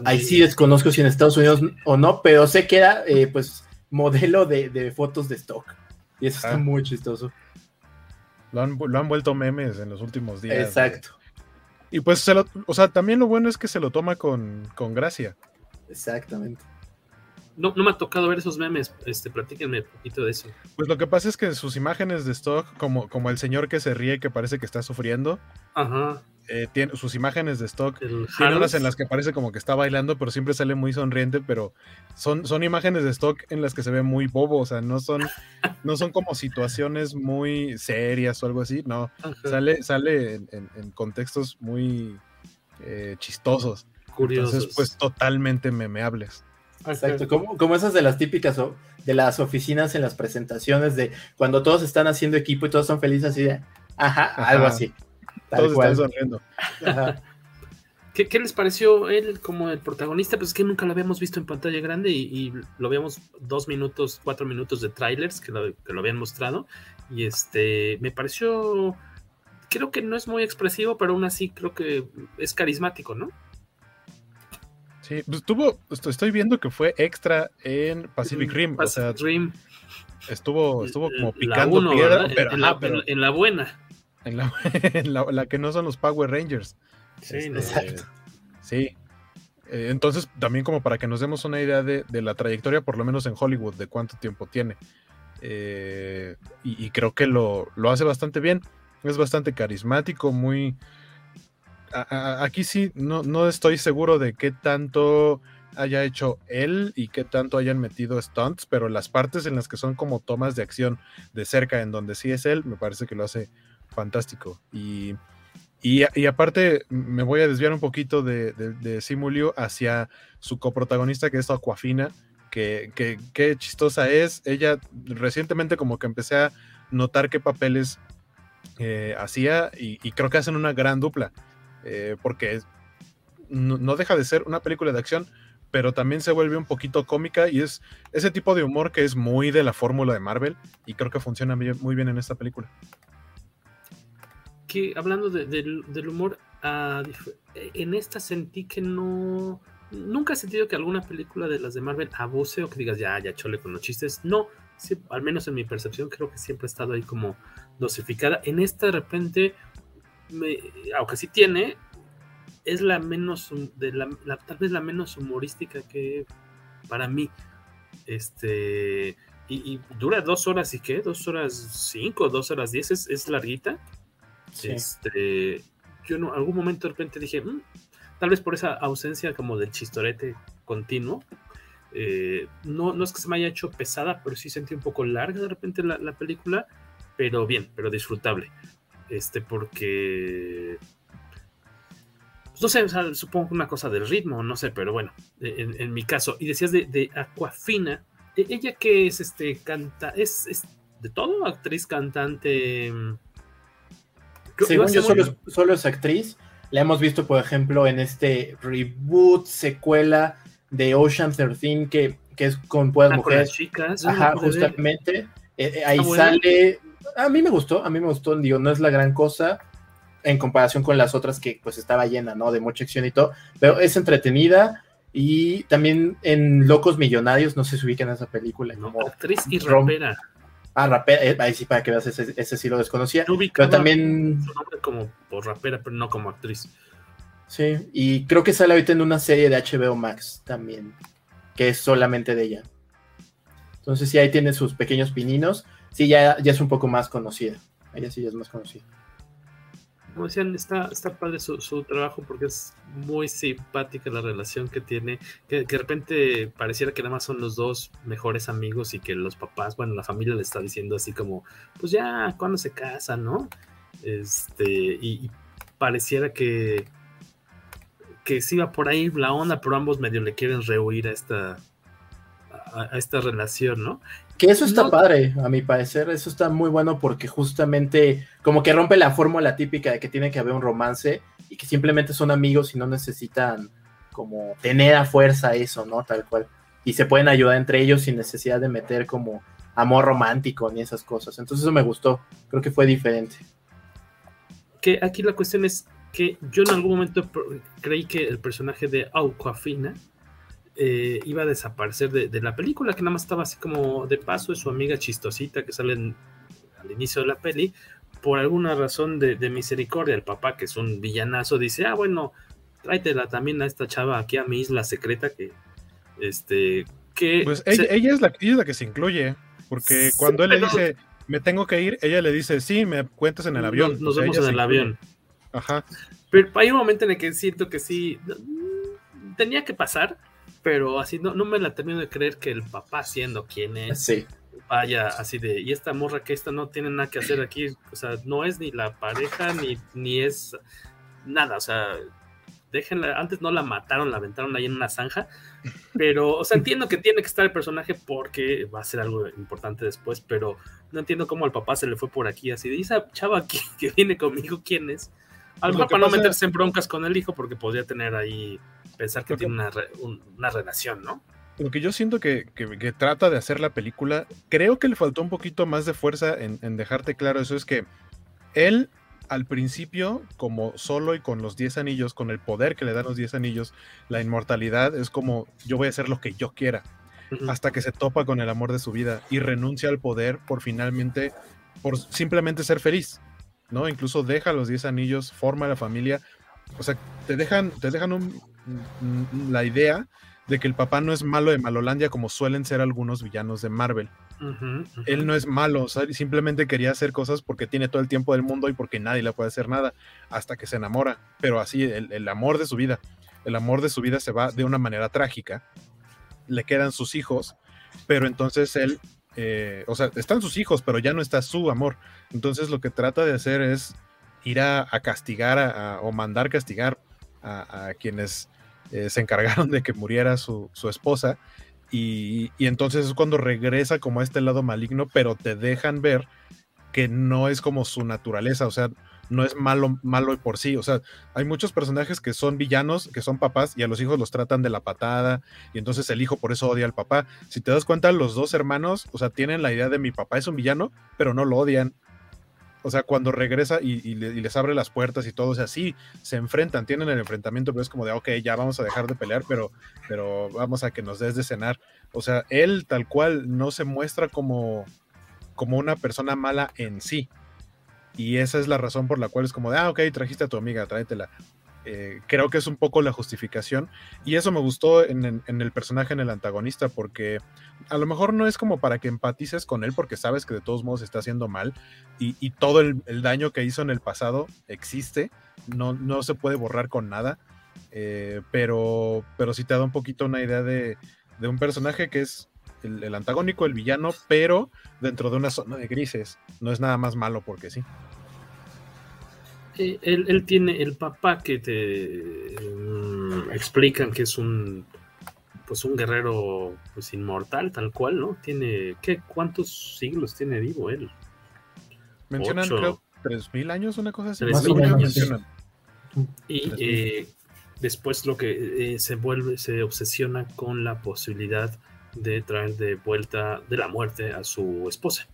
Ahí sí desconozco si en Estados Unidos o no, pero sé que era eh, pues modelo de, fotos de stock. Y eso está ah. muy chistoso. Lo han, lo han, vuelto memes en los últimos días. Exacto. Y pues, se lo, o sea, también lo bueno es que se lo toma con, con gracia. Exactamente no, no me ha tocado ver esos memes. Este, platíquenme un poquito de eso. Pues lo que pasa es que sus imágenes de stock, como, como el señor que se ríe que parece que está sufriendo, eh, tiene, sus imágenes de stock tiene unas en las que parece como que está bailando, pero siempre sale muy sonriente, pero son, son imágenes de stock en las que se ve muy bobo, o sea, no son, no son como situaciones muy serias o algo así, no. Sale, sale en, contextos muy eh, chistosos. Curiosos. Entonces, pues totalmente memeables. Exacto, como, como esas de las típicas de las oficinas en las presentaciones de cuando todos están haciendo equipo y todos son felices así de, ajá, algo así. Todos están sonriendo. ¿Qué, les pareció él como el protagonista? Pues es que nunca lo habíamos visto en pantalla grande y, lo habíamos dos minutos, cuatro minutos de trailers que lo, que lo habían mostrado y este, me pareció, creo que no es muy expresivo, pero aún así creo que es carismático, ¿no? Sí, pues tuvo, estoy viendo que fue extra en Pacific Rim. o sea, Rim. Estuvo, estuvo como picando piedra, pero, en, la, en, la, buena. En, la, en la, que no son los Power Rangers. Sí, este, exacto. Sí. Eh, entonces, también como para que nos demos una idea de, de, la trayectoria, por lo menos en Hollywood, de cuánto tiempo tiene. Eh, y, y, creo que lo, lo hace bastante bien. Es bastante carismático, muy, aquí sí no, no estoy seguro de qué tanto haya hecho él y qué tanto hayan metido stunts, pero las partes en las que son como tomas de acción de cerca, en donde sí es él, me parece que lo hace fantástico. Y, y, aparte, me voy a desviar un poquito de, Simulio hacia su coprotagonista, que es Aquafina, que, que, chistosa es. Ella recientemente como que empecé a notar qué papeles eh, hacía y, creo que hacen una gran dupla. Eh, porque no, deja de ser una película de acción, pero también se vuelve un poquito cómica y es ese tipo de humor que es muy de la fórmula de Marvel y creo que funciona muy bien en esta película. Que hablando del humor, ah, en esta sentí que no... Nunca he sentido que alguna película de las de Marvel abuse o que digas, ya, ya chole con los chistes. No, al menos en mi percepción creo que siempre ha estado ahí como dosificada. En esta de repente aunque sí tiene, es la menos, de la, tal vez la menos humorística que para mí. Este, y, dura dos horas y qué, dos horas cinco, dos horas diez, es, larguita. Este, yo en algún momento de repente dije, mm", tal vez por esa ausencia como del chistorete continuo. Eh, no, no es que se me haya hecho pesada, pero sí sentí un poco larga de repente la, la película, pero bien, pero disfrutable. Este, porque. No sé, supongo que una cosa del ritmo, no sé, pero bueno, en, mi caso. Y decías de, de Aquafina. E, ¿Ella que es este canta? ¿Es, de todo? ¿Actriz, cantante? Según yo, solo, es actriz. La hemos visto, por ejemplo, en este reboot, secuela de Ocean 13, que, que es con Puedas ah, Mujeres. chicas. Ajá, justamente. Eh, eh, ahí sale a mí me gustó, a mí me gustó, digo, no es la gran cosa en comparación con las otras que pues estaba llena, ¿no? De mucha acción y todo, pero es entretenida y también en Locos Millonarios, no sé si ubican esa película. Como actriz y rapera. Ah, rapera, eh, ahí sí, para que veas, ese, ese sí lo desconocía. pero también... Su nombre como por rapera, pero no como actriz. Sí, y creo que sale ahorita en una serie de HBO Max también, que es solamente de ella. Entonces sí, ahí tiene sus pequeños pininos sí, ya, ya es un poco más conocida. Ella sí ya es más conocida. Como decían, está, está padre su, trabajo porque es muy simpática la relación que tiene, que, de repente pareciera que nada más son los dos mejores amigos y que los papás, bueno, la familia le está diciendo así como, pues ya, ¿cuándo se casan, no? Este, y, pareciera que, que sí va por ahí la onda, pero ambos medio le quieren rehuir a esta, a esta relación, ¿no? Que eso está padre, a mi parecer, eso está muy bueno porque justamente como que rompe la fórmula típica de que tiene que haber un romance y que simplemente son amigos y no necesitan como tener a fuerza eso, ¿no? Tal cual. Y se pueden ayudar entre ellos sin necesidad de meter como amor romántico ni esas cosas. Entonces eso me gustó, creo que fue diferente. Que aquí la cuestión es que yo en algún momento creí que el personaje de Aquafina eh, iba a desaparecer de, la película, que nada más estaba así como de paso, es su amiga chistosita que sale al inicio de la peli, por alguna razón de, misericordia, el papá, que es un villanazo, dice, ah, bueno, tráetela también a esta chava aquí a mi isla secreta que, este, que... Pues ella, es, la, ella es la que se incluye, porque cuando él le dice, me tengo que ir, ella le dice, sí, me cuentas en el avión. Nos, vemos en el avión. Ajá. Pero hay un momento en el que siento que sí, tenía que pasar, pero así no, no me la termino de creer que el papá siendo quien es, sí vaya así de, y esta morra que esta no tiene nada que hacer aquí, o sea, no es ni la pareja, ni, ni es nada, o sea, déjenla, antes no la mataron, la aventaron ahí en una zanja, pero, o sea, entiendo que tiene que estar el personaje porque va a ser algo importante después, pero no entiendo cómo al papá se le fue por aquí así, de esa chava que, que viene conmigo, ¿quién es? Al pues para no meterse en broncas con el hijo porque podría tener ahí, pensar que tiene una, una relación, ¿no? lo que yo siento que, trata de hacer la película, creo que le faltó un poquito más de fuerza en, dejarte claro eso, es que él al principio, como solo y con los 10 anillos, con el poder que le dan los 10 anillos, la inmortalidad es como yo voy a hacer lo que yo quiera, hasta que se topa con el amor de su vida y renuncia al poder por finalmente, por simplemente ser feliz, ¿no? Incluso deja los 10 anillos, forma la familia, o sea, te dejan, te dejan la idea de que el papá no es malo de Malolandia como suelen ser algunos villanos de Marvel. Él no es malo, simplemente quería hacer cosas porque tiene todo el tiempo del mundo y porque nadie le puede hacer nada hasta que se enamora. Pero así, el, amor de su vida, el amor de su vida se va de una manera trágica. Le quedan sus hijos, pero entonces él, eh, o sea, están sus hijos, pero ya no está su amor. Entonces lo que trata de hacer es ir a, castigar o mandar castigar a quienes eh, se encargaron de que muriera su, esposa. Y, entonces es cuando regresa como a este lado maligno, pero te dejan ver que no es como su naturaleza, o sea, no es malo, malo por sí. O sea, hay muchos personajes que son villanos, que son papás, y a los hijos los tratan de la patada, y entonces el hijo por eso odia al papá. Si te das cuenta, los dos hermanos, o sea, tienen la idea de mi papá es un villano, pero no lo odian o sea, cuando regresa y, les abre las puertas y todo, o sea, se enfrentan, tienen el enfrentamiento, pero es como de, ok, ya vamos a dejar de pelear, pero, pero vamos a que nos des de cenar. O sea, él tal cual no se muestra como, como una persona mala en sí. Y esa es la razón por la cual es como de, ah, ok, trajiste a tu amiga, tráetela. Eh, creo que es un poco la justificación. Y eso me gustó en, el personaje, en el antagonista, porque a lo mejor no es como para que empatices con él, porque sabes que de todos modos está haciendo mal y, todo el, daño que hizo en el pasado existe, no, no se puede borrar con nada. Eh, pero, pero sí te da un poquito una idea de, un personaje que es el, antagónico, el villano, pero dentro de una zona de grises. No es nada más malo porque sí él, tiene el papá que te mm, explican que es un pues un guerrero pues inmortal tal cual, ¿no? Tiene ¿qué cuántos siglos tiene vivo él? Mencionan creo tres mil años una cosa así. Y eh, después lo que eh, se vuelve se obsesiona con la posibilidad de traer de vuelta de la muerte a su esposa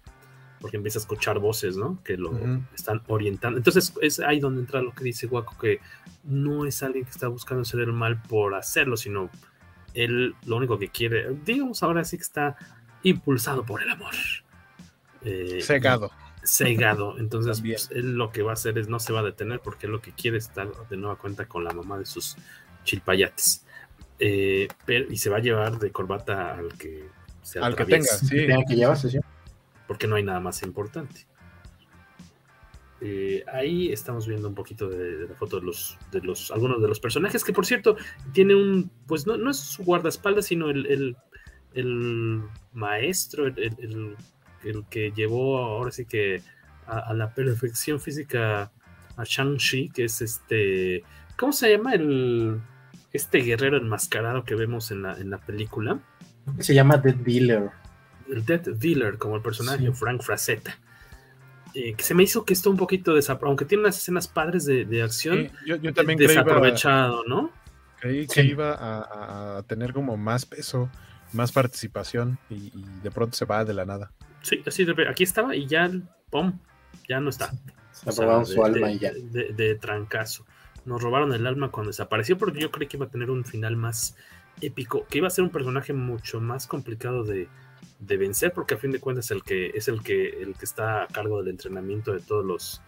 porque empieza a escuchar voces, ¿no? Que lo están orientando. Entonces es ahí donde entra lo que dice Waco, que no es alguien que está buscando hacer el mal por hacerlo, sino él lo único que quiere, digamos ahora sí que está impulsado por el amor. Eh, cegado. Cegado. Entonces pues, él lo que va a hacer es no se va a detener porque lo que quiere es estar de nueva cuenta con la mamá de sus chilpayates. Eh, y se va a llevar de corbata al que se Al que tenga, sí. que llevarse, sí porque no hay nada más importante. Eh, ahí estamos viendo un poquito de, la foto de los, de los, algunos de los personajes, que por cierto, tiene un, pues no, no es su guardaespaldas, sino el, maestro, el, que llevó ahora sí que a, la perfección física a Shang-Chi, que es este, ¿cómo se llama el, este guerrero enmascarado que vemos en la, en la película? Se llama The Dealer el Death Dealer, como el personaje Frank Frazetta. Eh, que se me hizo que esto un poquito desaprovechado, aunque tiene unas escenas padres de, acción, yo, también desaprovechado, ¿no? Creí que iba a, tener como más peso, más participación y, de pronto se va de la nada. Sí, así de, aquí estaba y ya, ¡pum! Ya no está. Se robaron su alma y ya. De, trancazo. Nos robaron el alma cuando desapareció porque yo creí que iba a tener un final más épico, que iba a ser un personaje mucho más complicado de, vencer, porque a fin de cuentas el que, es el que, el que está a cargo del entrenamiento de todos los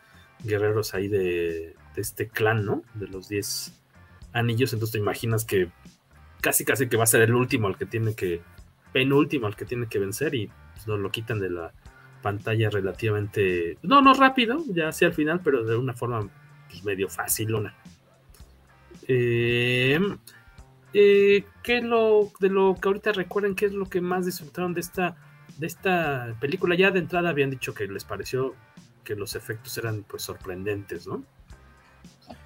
guerreros ahí de, este clan, ¿no? De los 10 anillos, entonces te imaginas que casi casi que va a ser el último al que tiene que, penúltimo al que tiene que vencer y pues, no lo quitan de la pantalla relativamente, no, no rápido, ya hacia el final, pero de una forma pues, medio fácil, Eh, eh, ¿Qué es lo de lo que ahorita recuerden? ¿Qué es lo que más disfrutaron de esta, de esta película? Ya de entrada habían dicho que les pareció que los efectos eran pues sorprendentes, ¿no?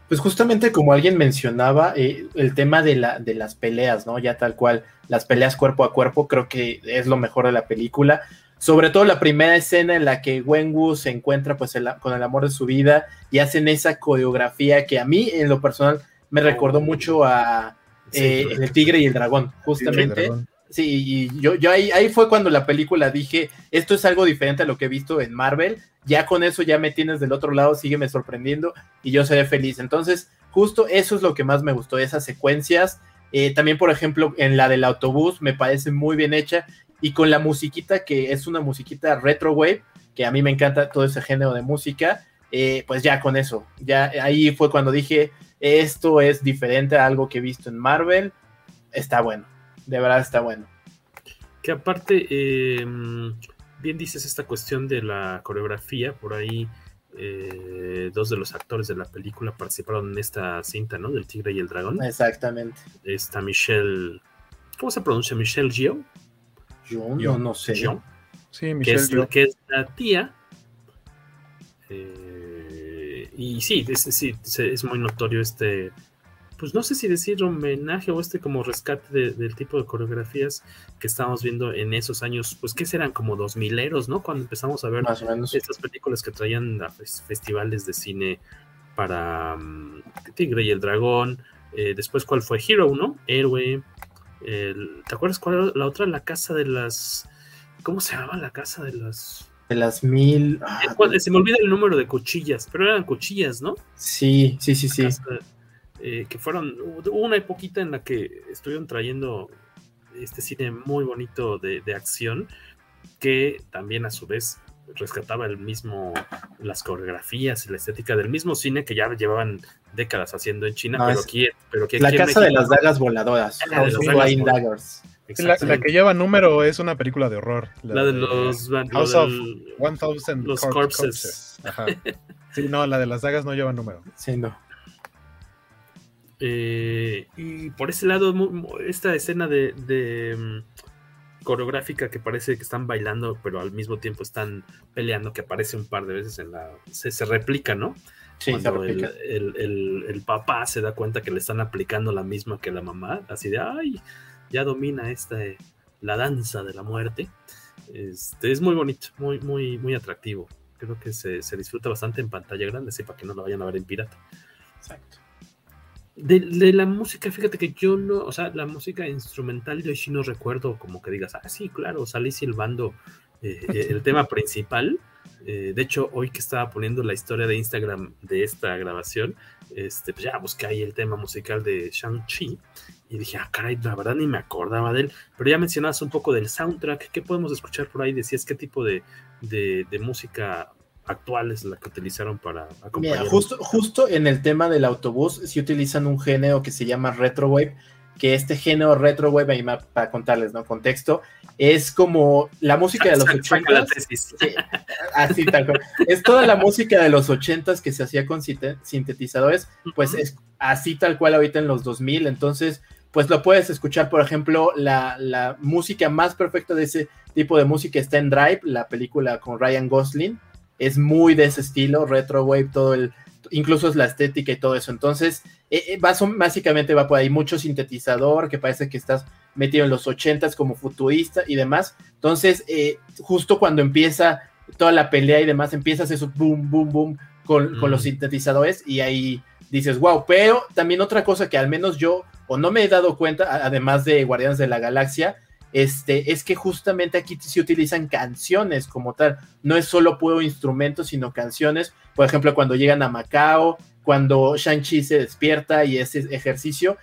Pues justamente como alguien mencionaba, eh, el tema de, la, de las peleas, ¿no? Ya tal cual, las peleas cuerpo a cuerpo, creo que es lo mejor de la película. Sobre todo la primera escena en la que Wenwu se encuentra pues con el amor de su vida y hacen esa coreografía que a mí en lo personal me recordó mucho a eh, El Tigre y el Dragón, justamente. Sí, y yo, yo ahí, ahí fue cuando la película dije, esto es algo diferente a lo que he visto en Marvel, ya con eso ya me tienes del otro lado, sígueme sorprendiendo y yo seré feliz. Entonces, justo eso es lo que más me gustó, esas secuencias. Eh, también, por ejemplo, en la del autobús me parece muy bien hecha y con la musiquita que es una musiquita retro wave, que a mí me encanta todo ese género de música, eh, pues ya con eso, ya ahí fue cuando dije, esto es diferente a algo que he visto en Marvel, está bueno, de verdad está bueno. Que aparte, eh, bien dices esta cuestión de la coreografía, por ahí eh, dos de los actores de la película participaron en esta cinta, ¿no? Del Tigre y el Dragón. Exactamente. Está Michelle, ¿cómo se pronuncia? Michelle Gio. Yo no, sé. Sí, Michelle que es, la tía. Eh, y sí, es, sí, es muy notorio este pues no sé si decir homenaje o este como rescate del tipo de coreografías que estábamos viendo en esos años, pues que serán como dos mileros, ¿no? Cuando empezamos a ver estas películas que traían a festivales de cine para um, Tigre y el Dragón, eh, después cuál fue Hero, ¿no? Héroe, ¿te acuerdas cuál era la otra? La casa de las... ¿Cómo se llama la casa de las... De las mil... Eh, se me olvida el número de cuchillas, pero eran cuchillas, ¿no? Sí, sí, sí, sí. Eh, que fueron una poquita en la que estuvieron trayendo este cine muy bonito de, acción, que también a su vez rescataba el mismo, las coreografías y la estética del mismo cine que ya llevaban décadas haciendo en China, pero, aquí, pero La casa de las dagas voladoras, la, la, que lleva número es una película de horror. La, de, los House of One los corpses. Sí, no, la de las dagas no lleva número. Sí, no. Eh, y por ese lado, esta escena de, mm, coreográfica que parece que están bailando, pero al mismo tiempo están peleando, que aparece un par de veces en la. Se, replica, ¿no? Sí, Cuando el, papá se da cuenta que le están aplicando la misma que la mamá, así de ay, ya domina esta la danza de la muerte. Este, es muy bonito, muy, muy, muy atractivo. Creo que se, se disfruta bastante en pantalla grande, sí, para que no lo vayan a ver en pirata. Exacto. De, la música, fíjate que yo no, o sea, la música instrumental yo sí no recuerdo como que digas, ah, sí, claro, salí silbando eh, eh, el tema principal. Eh, de hecho, hoy que estaba poniendo la historia de Instagram de esta grabación, este, pues ya busqué ahí el tema musical de Shang-Chi y dije, ah, caray, la verdad ni me acordaba de él. Pero ya mencionabas un poco del soundtrack, ¿qué podemos escuchar por ahí? Decías qué tipo de, de, de música actual es la que utilizaron para acompañar. Mira, justo, justo en el tema del autobús, si utilizan un género que se llama retrowave, que este género retrowave, ahí para contarles, ¿no? Contexto, es como la música de los 80 así tal Es toda la música de los 80 que se hacía con sintetizadores, pues es así tal cual ahorita en los 2000, entonces pues lo puedes escuchar, por ejemplo, la, la música más perfecta de ese tipo de música está en Drive, la película con Ryan Gosling, es muy de ese estilo, retro wave, todo el, incluso es la estética y todo eso. Entonces, eh, eh básicamente va por ahí mucho sintetizador, que parece que estás metido en los ochentas como futurista y demás. Entonces, eh, justo cuando empieza toda la pelea y demás, empiezas eso, boom, boom, boom, con, con los sintetizadores y ahí dices, wow, pero también otra cosa que al menos yo no me he dado cuenta, además de Guardianes de la Galaxia, este, es que justamente aquí se utilizan canciones como tal. No es solo puro instrumento, sino canciones. Por ejemplo, cuando llegan a Macao, cuando Shang-Chi se despierta y ese ejercicio,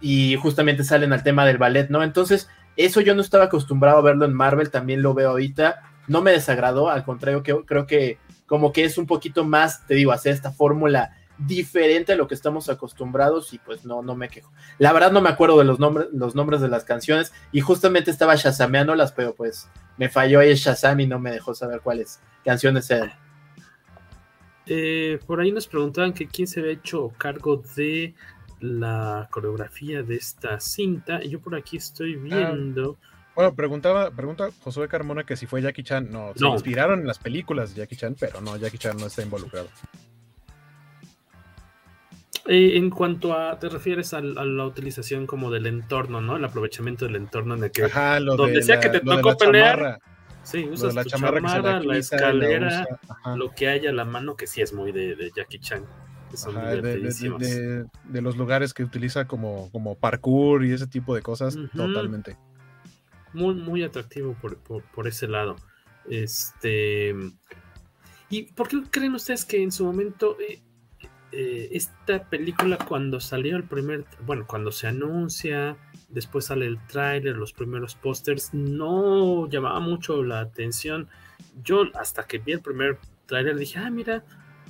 y justamente salen al tema del ballet, ¿no? Entonces, eso yo no estaba acostumbrado a verlo en Marvel, también lo veo ahorita. No me desagradó, al contrario, que, creo que como que es un poquito más, te digo, hacer esta fórmula diferente a lo que estamos acostumbrados y pues no, no me quejo. La verdad no me acuerdo de los nombres, los nombres de las canciones y justamente estaba shazameándolas, pero pues me falló ahí el Shazam y no me dejó saber cuáles canciones eran. Eh, por ahí nos preguntaban que quién se había hecho cargo de la coreografía de esta cinta. Y yo por aquí estoy ah, viendo. bueno, preguntaba, pregunta Josué Carmona que si fue Jackie Chan. No, se inspiraron en las películas de Jackie Chan, pero no, Jackie Chan no está involucrado. Eh, en cuanto a, te refieres a, la utilización como del entorno, ¿no? El aprovechamiento del entorno en el que donde sea que te tocó pelear, sí, usas la tu chamarra, la, escalera, lo que haya a la mano, que sí es muy de, Jackie Chan. de, los lugares que utiliza como, como parkour y ese tipo de cosas, totalmente. Muy, muy atractivo por, por, ese lado. Este. ¿Y por qué creen ustedes que en su momento eh, eh, esta película cuando salió el primer, bueno, cuando se anuncia, después sale el tráiler, los primeros pósters, no llamaba mucho la atención. Yo hasta que vi el primer tráiler dije, ah, mira,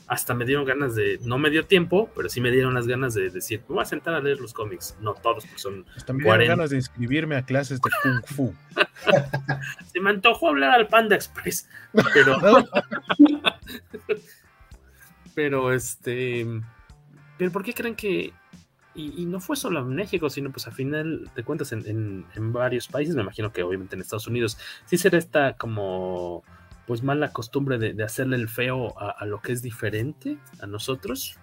hasta me dieron ganas de, no me dio tiempo, pero sí me dieron las ganas de decir, me voy a sentar a leer los cómics. No todos, porque son. Hasta me dieron ganas de inscribirme a clases de Kung Fu. Se me antojó hablar al Panda Express, pero. Pero este. Pero ¿por qué creen que.? Y, no fue solo en México, sino pues a final de cuentas en, varios países, me imagino que obviamente en Estados Unidos, sí será esta como pues mala costumbre de, hacerle el feo a, lo que es diferente a nosotros,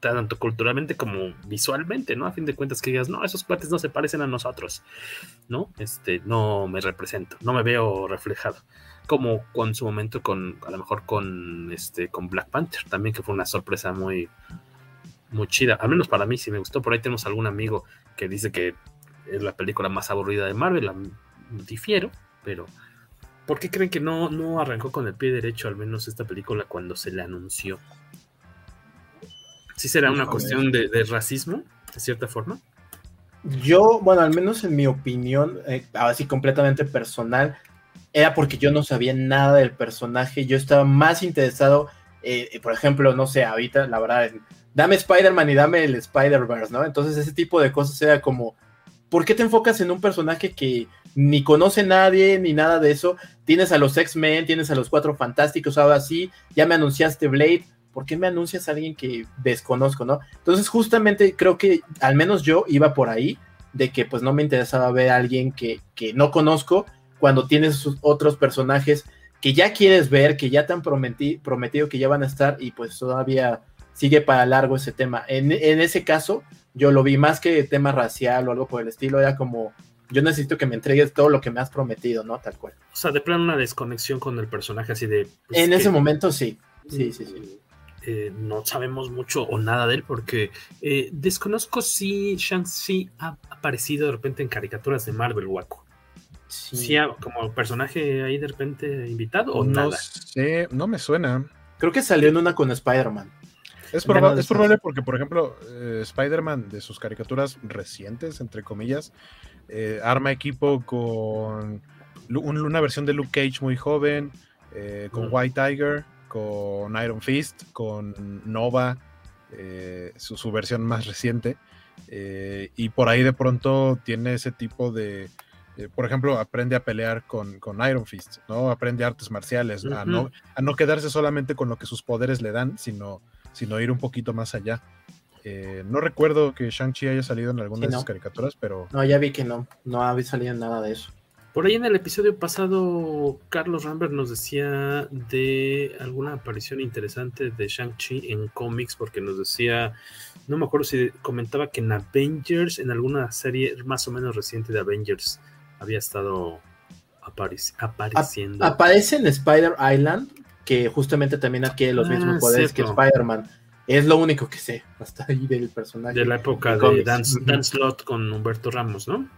tanto culturalmente como visualmente, ¿no? A fin de cuentas que digas, no, esos cuates no se parecen a nosotros, ¿no? Este, no me represento, no me veo reflejado como con su momento con, a lo mejor con este, con Black Panther también, que fue una sorpresa muy, muy chida. Al menos para mí sí me gustó. Por ahí tenemos algún amigo que dice que es la película más aburrida de Marvel. La, difiero, pero ¿por qué creen que no, no arrancó con el pie derecho al menos esta película cuando se le anunció? ¿Sí será una cuestión de, racismo, de cierta forma? Yo, bueno, al menos en mi opinión, eh, así completamente personal, era porque yo no sabía nada del personaje, yo estaba más interesado, eh, por ejemplo, no sé, ahorita, la verdad, dame Spider-Man y dame el Spider-Verse, ¿no? Entonces ese tipo de cosas era como, ¿por qué te enfocas en un personaje que ni conoce nadie, ni nada de eso? Tienes a los X-Men, tienes a los Cuatro Fantásticos, ahora sí, ya me anunciaste Blade, ¿por qué me anuncias a alguien que desconozco, no? Entonces justamente creo que al menos yo iba por ahí, de que pues no me interesaba ver a alguien que, que no conozco, cuando tienes otros personajes que ya quieres ver, que ya te han prometido que ya van a estar y pues todavía sigue para largo ese tema. En, ese caso, yo lo vi más que tema racial o algo por el estilo, era como, yo necesito que me entregues todo lo que me has prometido, ¿no? Tal cual. O sea, de plano una desconexión con el personaje así de... Pues, en ese momento sí, sí, sí, sí. Eh, no sabemos mucho o nada de él porque eh, desconozco si Shang-Chi ha aparecido de repente en caricaturas de Marvel, Waco. Sí. como personaje ahí de repente invitado o no sé, no me suena. Creo que salió en una con Spider-Man. Es, probable porque, por ejemplo, eh, Spider-Man de sus caricaturas recientes, entre comillas, eh, arma equipo con una versión de Luke Cage muy joven, eh, con White Tiger, con Iron Fist, con Nova, su, su, versión más reciente. y por ahí de pronto tiene ese tipo de, eh, por ejemplo, aprende a pelear con, Iron Fist, ¿no? Aprende artes marciales, a, no, a no quedarse solamente con lo que sus poderes le dan, sino, sino ir un poquito más allá. Eh, no recuerdo que Shang-Chi haya salido en alguna de sus caricaturas, pero. No, ya vi que no, no había salido nada de eso. Por ahí en el episodio pasado, Carlos Rambert nos decía de alguna aparición interesante de Shang-Chi en cómics, porque nos decía, no me acuerdo si comentaba que en Avengers, en alguna serie más o menos reciente de Avengers, había estado apareciendo. aparece en Spider Island, que justamente también adquiere los mismos ah, poderes que Spider-Man. Es lo único que sé hasta ahí del personaje. De la época de, Dance, Slot con Humberto Ramos, ¿no?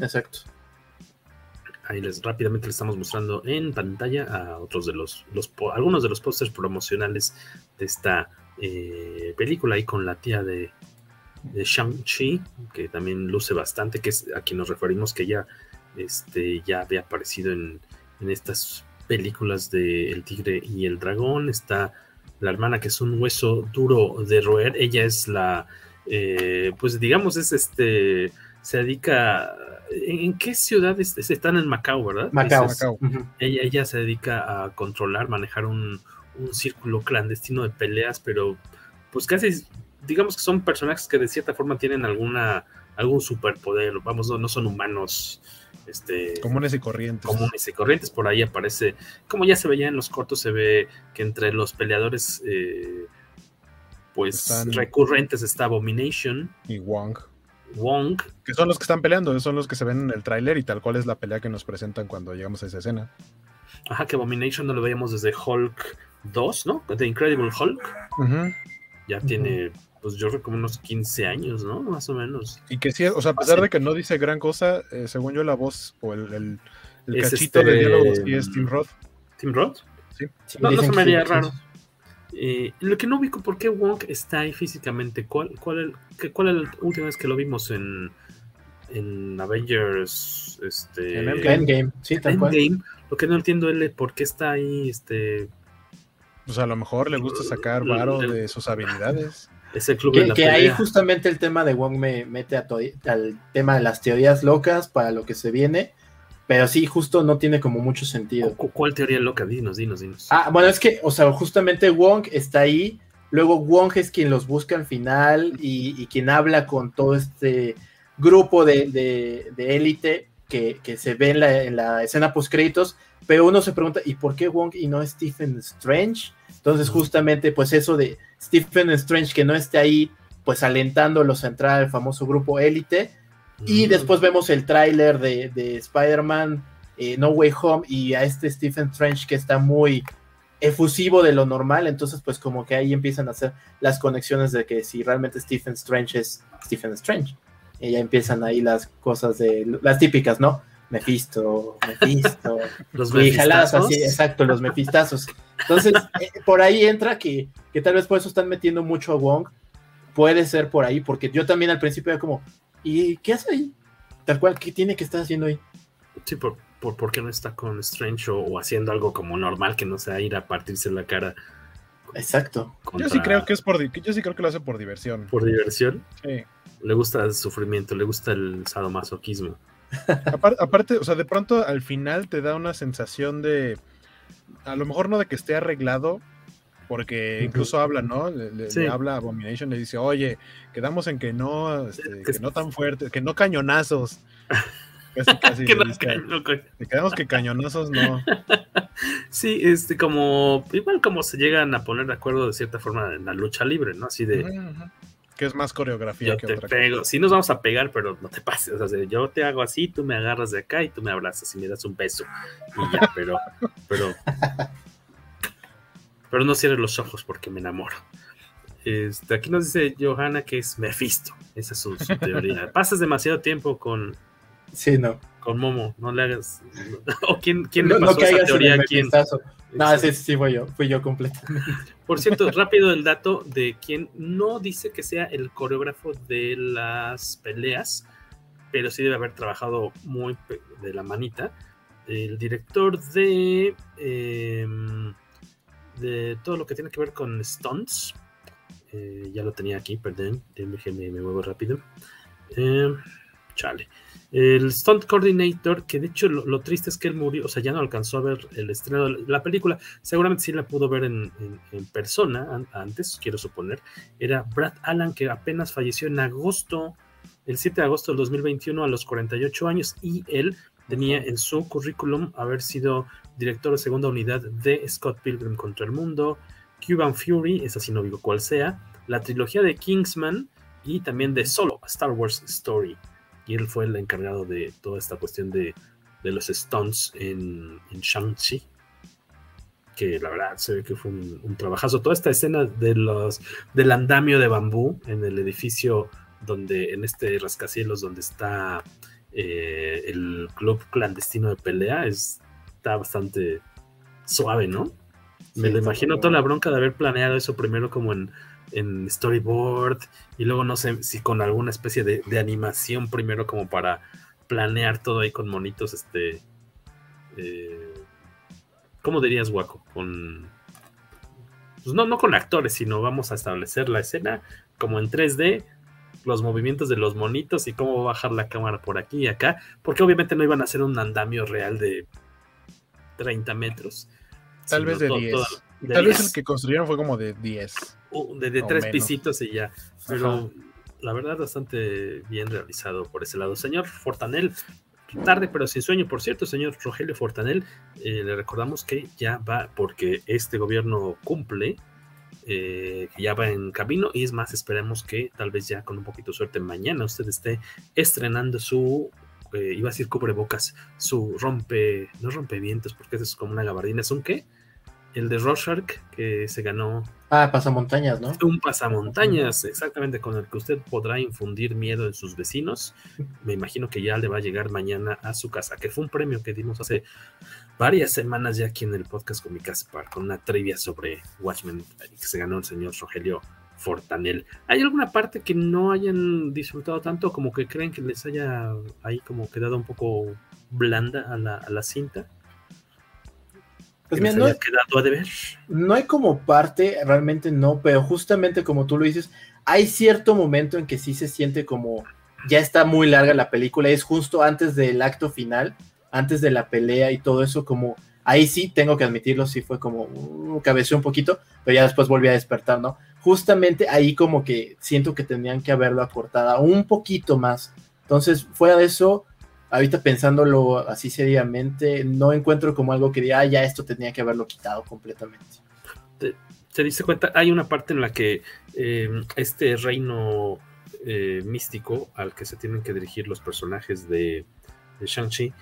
exacto. Ahí les rápidamente les estamos mostrando en pantalla a otros de los, los algunos de los pósters promocionales de esta eh, película ahí con la tía de, de Shang-Chi, que también luce bastante, que es a quien nos referimos que ya, este, ya había aparecido en, en estas películas de El Tigre y el Dragón. Está la hermana que es un hueso duro de roer. Ella es la, eh, pues digamos, es este, se dedica, ¿en, qué ciudad están en Macao, verdad? Macao. ella, ella se dedica a controlar, manejar un, un círculo clandestino de peleas, pero pues casi, digamos que son personajes que de cierta forma tienen alguna, algún superpoder, vamos, no, no son humanos este, comunes y corrientes. Comunes y corrientes, por ahí aparece, como ya se veía en los cortos, se ve que entre los peleadores eh, pues recurrentes está Abomination y Wong. Wong. Que son los que están peleando, son los que se ven en el tráiler y tal cual es la pelea que nos presentan cuando llegamos a esa escena. Ajá, que Abomination no lo veíamos desde Hulk 2, ¿no? The Incredible Hulk. Ya tiene pues yo creo como unos 15 años, ¿no? Más o menos. Y que sí, o sea, a pesar de que no dice gran cosa, eh, según yo la voz o el, el, cachito de diálogo sí es Tim Roth. ¿Tim Roth? Sí. no, no se me haría raro. Eh, lo que no ubico, ¿por qué Wong está ahí físicamente? ¿Cuál, cuál, cuál es la última vez que lo vimos en, en Avengers? Este, en Endgame, sí, tal Endgame. Lo que no entiendo es por qué está ahí, este... Pues a lo mejor le gusta sacar varo de sus habilidades. Ese club que, que ahí justamente el tema de Wong me mete a al tema de las teorías locas para lo que se viene. Pero sí, justo no tiene como mucho sentido. ¿Cuál teoría loca? Dinos, dinos, dinos. Ah, bueno, es que, o sea, justamente Wong está ahí. Luego Wong es quien los busca al final y, quien habla con todo este grupo de élite que, que, se ve en la, en la escena post créditos. Pero uno se pregunta, ¿y por qué Wong y no Stephen Strange? Entonces, justamente, pues eso de Stephen Strange que no esté ahí, pues alentándolos a entrar al famoso grupo élite. Y después vemos el tráiler de, Spider-Man eh, No Way Home y a este Stephen Strange que está muy efusivo de lo normal. Entonces, pues como que ahí empiezan a hacer las conexiones de que si realmente Stephen Strange es Stephen Strange. Y ya empiezan ahí las cosas de las típicas, ¿no? Mephisto, Mephisto. los mefistazos. así, exacto, los mefistazos. Entonces, eh, por ahí entra que, que, tal vez por eso están metiendo mucho a Wong. Puede ser por ahí, porque yo también al principio era como, ¿y qué hace ahí? Tal cual, ¿qué tiene que estar haciendo ahí? Sí, por, por, qué no está con Strange o, haciendo algo como normal que no sea ir a partirse la cara. Exacto. Yo sí creo que es por yo sí creo que lo hace por diversión. ¿Por diversión? Sí. Le gusta el sufrimiento, le gusta el sadomasoquismo. Aparte, o sea, de pronto al final te da una sensación de, a lo mejor no de que esté arreglado, porque incluso habla, ¿no? Le, habla a Abomination, le dice, oye, quedamos en que no, este, que no tan fuerte, que no cañonazos. Casi, casi. que quedamos que cañonazos no. Sí, este, como, igual como se llegan a poner de acuerdo de cierta forma en la lucha libre, ¿no? Así de, que es más coreografía que otra pego. Sí nos vamos a pegar, pero no te pases. O sea, yo te hago así, tú me agarras de acá y tú me abrazas y me das un beso. Y ya, pero, pero, pero no cierres los ojos porque me enamoro. Este, aquí nos dice Johanna que es Mephisto. Esa es su, teoría. Pasas demasiado tiempo con. Sí, no. Con Momo, no le hagas. ¿O quién, quién le pasó esa teoría a quién? No, sí, sí, fui yo, fui yo completamente. Por cierto, rápido el dato de quien no dice que sea el coreógrafo de las peleas, pero sí debe haber trabajado muy de la manita. El director de, em, de todo lo que tiene que ver con stunts. Eh, ya lo tenía aquí, perdón, déjenme me muevo rápido. Eh, chale. El stunt coordinator, que de hecho lo, triste es que él murió, o sea, ya no alcanzó a ver el estreno de la película, seguramente sí la pudo ver en, persona antes, quiero suponer, era Brad Allen, que apenas falleció en agosto, el 7 de agosto del 2021 a los 48 años, y él tenía en su currículum haber sido director de segunda unidad de Scott Pilgrim contra el Mundo, Cuban Fury, esa sí no digo cuál sea, la trilogía de Kingsman y también de Solo, Star Wars Story y él fue el encargado de toda esta cuestión de, los stunts en, Shang-Chi. que la verdad se ve que fue un, trabajazo. Toda esta escena de los, del andamio de bambú en el edificio donde, en este rascacielos donde está eh, el club clandestino de pelea, está bastante suave, ¿no? Me lo imagino toda la bronca de haber planeado eso primero como en, en storyboard y luego no sé si con alguna especie de, de, animación primero como para planear todo ahí con monitos, este... Eh, ¿Cómo dirías, Waco? Con... Pues no, no con actores, sino vamos a establecer la escena como en 3D, los movimientos de los monitos y cómo bajar la cámara por aquí y acá, porque obviamente no iban a hacer un andamio real de 30 metros. Tal vez de 10. Tal vez el que construyeron fue como de 10. De, tres pisitos y ya. Pero la verdad, bastante bien realizado por ese lado. Señor Fortanel, tarde pero sin sueño, por cierto, señor Rogelio Fortanel, eh, le recordamos que ya va, porque este gobierno cumple, eh, ya va en camino, y es más, esperemos que tal vez ya con un poquito de suerte mañana usted esté estrenando su, eh, iba a decir cubrebocas, su rompe, no rompe vientos, porque eso es como una gabardina, ¿es un qué? El de Rorschach, que se ganó Ah, pasamontañas, ¿no? Un pasamontañas, exactamente, con el que usted podrá infundir miedo en sus vecinos. Me imagino que ya le va a llegar mañana a su casa, que fue un premio que dimos hace varias semanas ya aquí en el podcast con mi Caspar, con una trivia sobre Watchmen que se ganó el señor Rogelio Fortanel. ¿Hay alguna parte que no hayan disfrutado tanto, como que creen que les haya ahí como quedado un poco blanda a la, a la cinta? Pues no, no hay como parte, realmente no, pero justamente como tú lo dices, hay cierto momento en que sí se siente como ya está muy larga la película, es justo antes del acto final, antes de la pelea y todo eso, como ahí sí tengo que admitirlo, sí fue como uh, cabeceó un poquito, pero ya después volví a despertar, ¿no? Justamente ahí como que siento que tendrían que haberlo acortado un poquito más. Entonces, fuera de eso, ahorita pensándolo así seriamente, no encuentro como algo que diga, ah, ya esto tenía que haberlo quitado completamente. ¿Te, diste cuenta? Hay una parte en la que eh, este reino eh, místico al que se tienen que dirigir los personajes de, Shang-Chi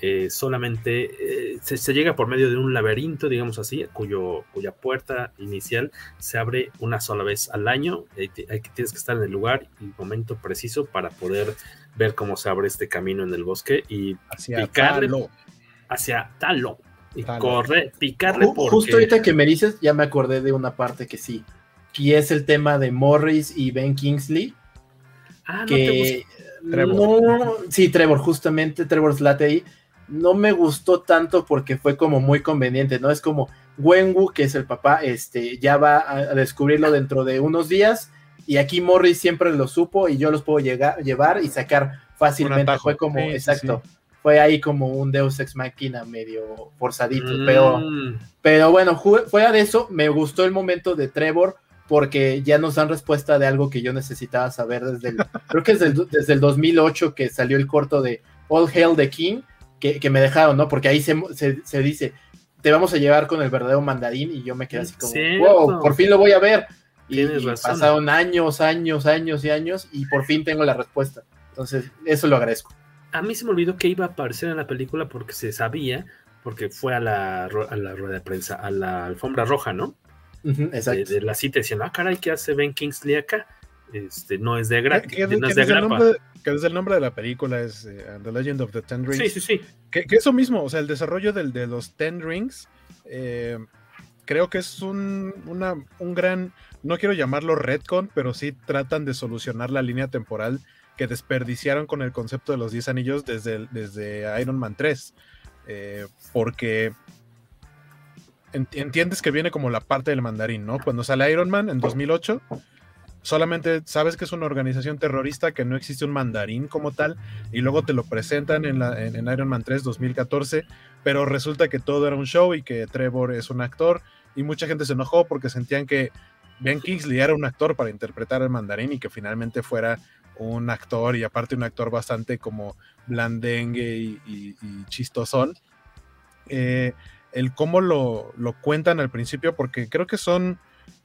eh, solamente se, llega por medio de un laberinto, digamos así, cuyo, cuya puerta inicial se abre una sola vez al año. hay tienes que estar en el lugar y momento preciso para poder ver cómo se abre este camino en el bosque y hacia picarle talo. hacia Talo. Y corre, picarle porque... Justo ahorita que me dices, ya me acordé de una parte que sí, que es el tema de Morris y Ben Kingsley. Ah, que no te Trevor. sí, Trevor, justamente Trevor Slattery. No me gustó tanto porque fue como muy conveniente, ¿no? Es como Wenwu, que es el papá, este, ya va a descubrirlo dentro de unos días y aquí Morris siempre lo supo y yo los puedo llegar, llevar y sacar fácilmente. Fue como, exacto, fue ahí como un Deus Ex Máquina medio forzadito, mm. pero, pero bueno, fuera de eso, me gustó el momento de Trevor porque ya nos dan respuesta de algo que yo necesitaba saber desde el, creo que desde el, desde el 2008 que salió el corto de All Hail the King, que, me dejaron, ¿no? Porque ahí se, se, dice, te vamos a llevar con el verdadero mandarín y yo me quedé así como, wow, por fin lo voy a ver. Y, pasaron años, años, años y años y por fin tengo la respuesta. Entonces, eso lo agradezco. A mí se me olvidó que iba a aparecer en la película porque se sabía, porque fue a la, a la rueda de prensa, a la alfombra roja, ¿no? exacto. De, la cita diciendo, ah, caray, ¿qué hace Ben Kingsley acá? Este, no es de gratis. Que, no es de el nombre, que desde el nombre de la película es eh, The Legend of the Ten Rings. Sí, sí, sí. Que, eso mismo, o sea, el desarrollo del, de los Ten Rings, eh, creo que es un, una, un gran no quiero llamarlo retcon, pero sí tratan de solucionar la línea temporal que desperdiciaron con el concepto de los 10 anillos desde, desde Iron Man 3. Eh, porque entiendes que viene como la parte del mandarín, ¿no? Cuando sale Iron Man en 2008, solamente sabes que es una organización terrorista, que no existe un mandarín como tal, y luego te lo presentan en, la, en, Iron Man 3 2014, pero resulta que todo era un show y que Trevor es un actor, y mucha gente se enojó porque sentían que Ben Kingsley era un actor para interpretar al mandarín y que finalmente fuera un actor y aparte un actor bastante como blandengue y, chistosón. Eh, el cómo lo, lo, cuentan al principio, porque creo que son,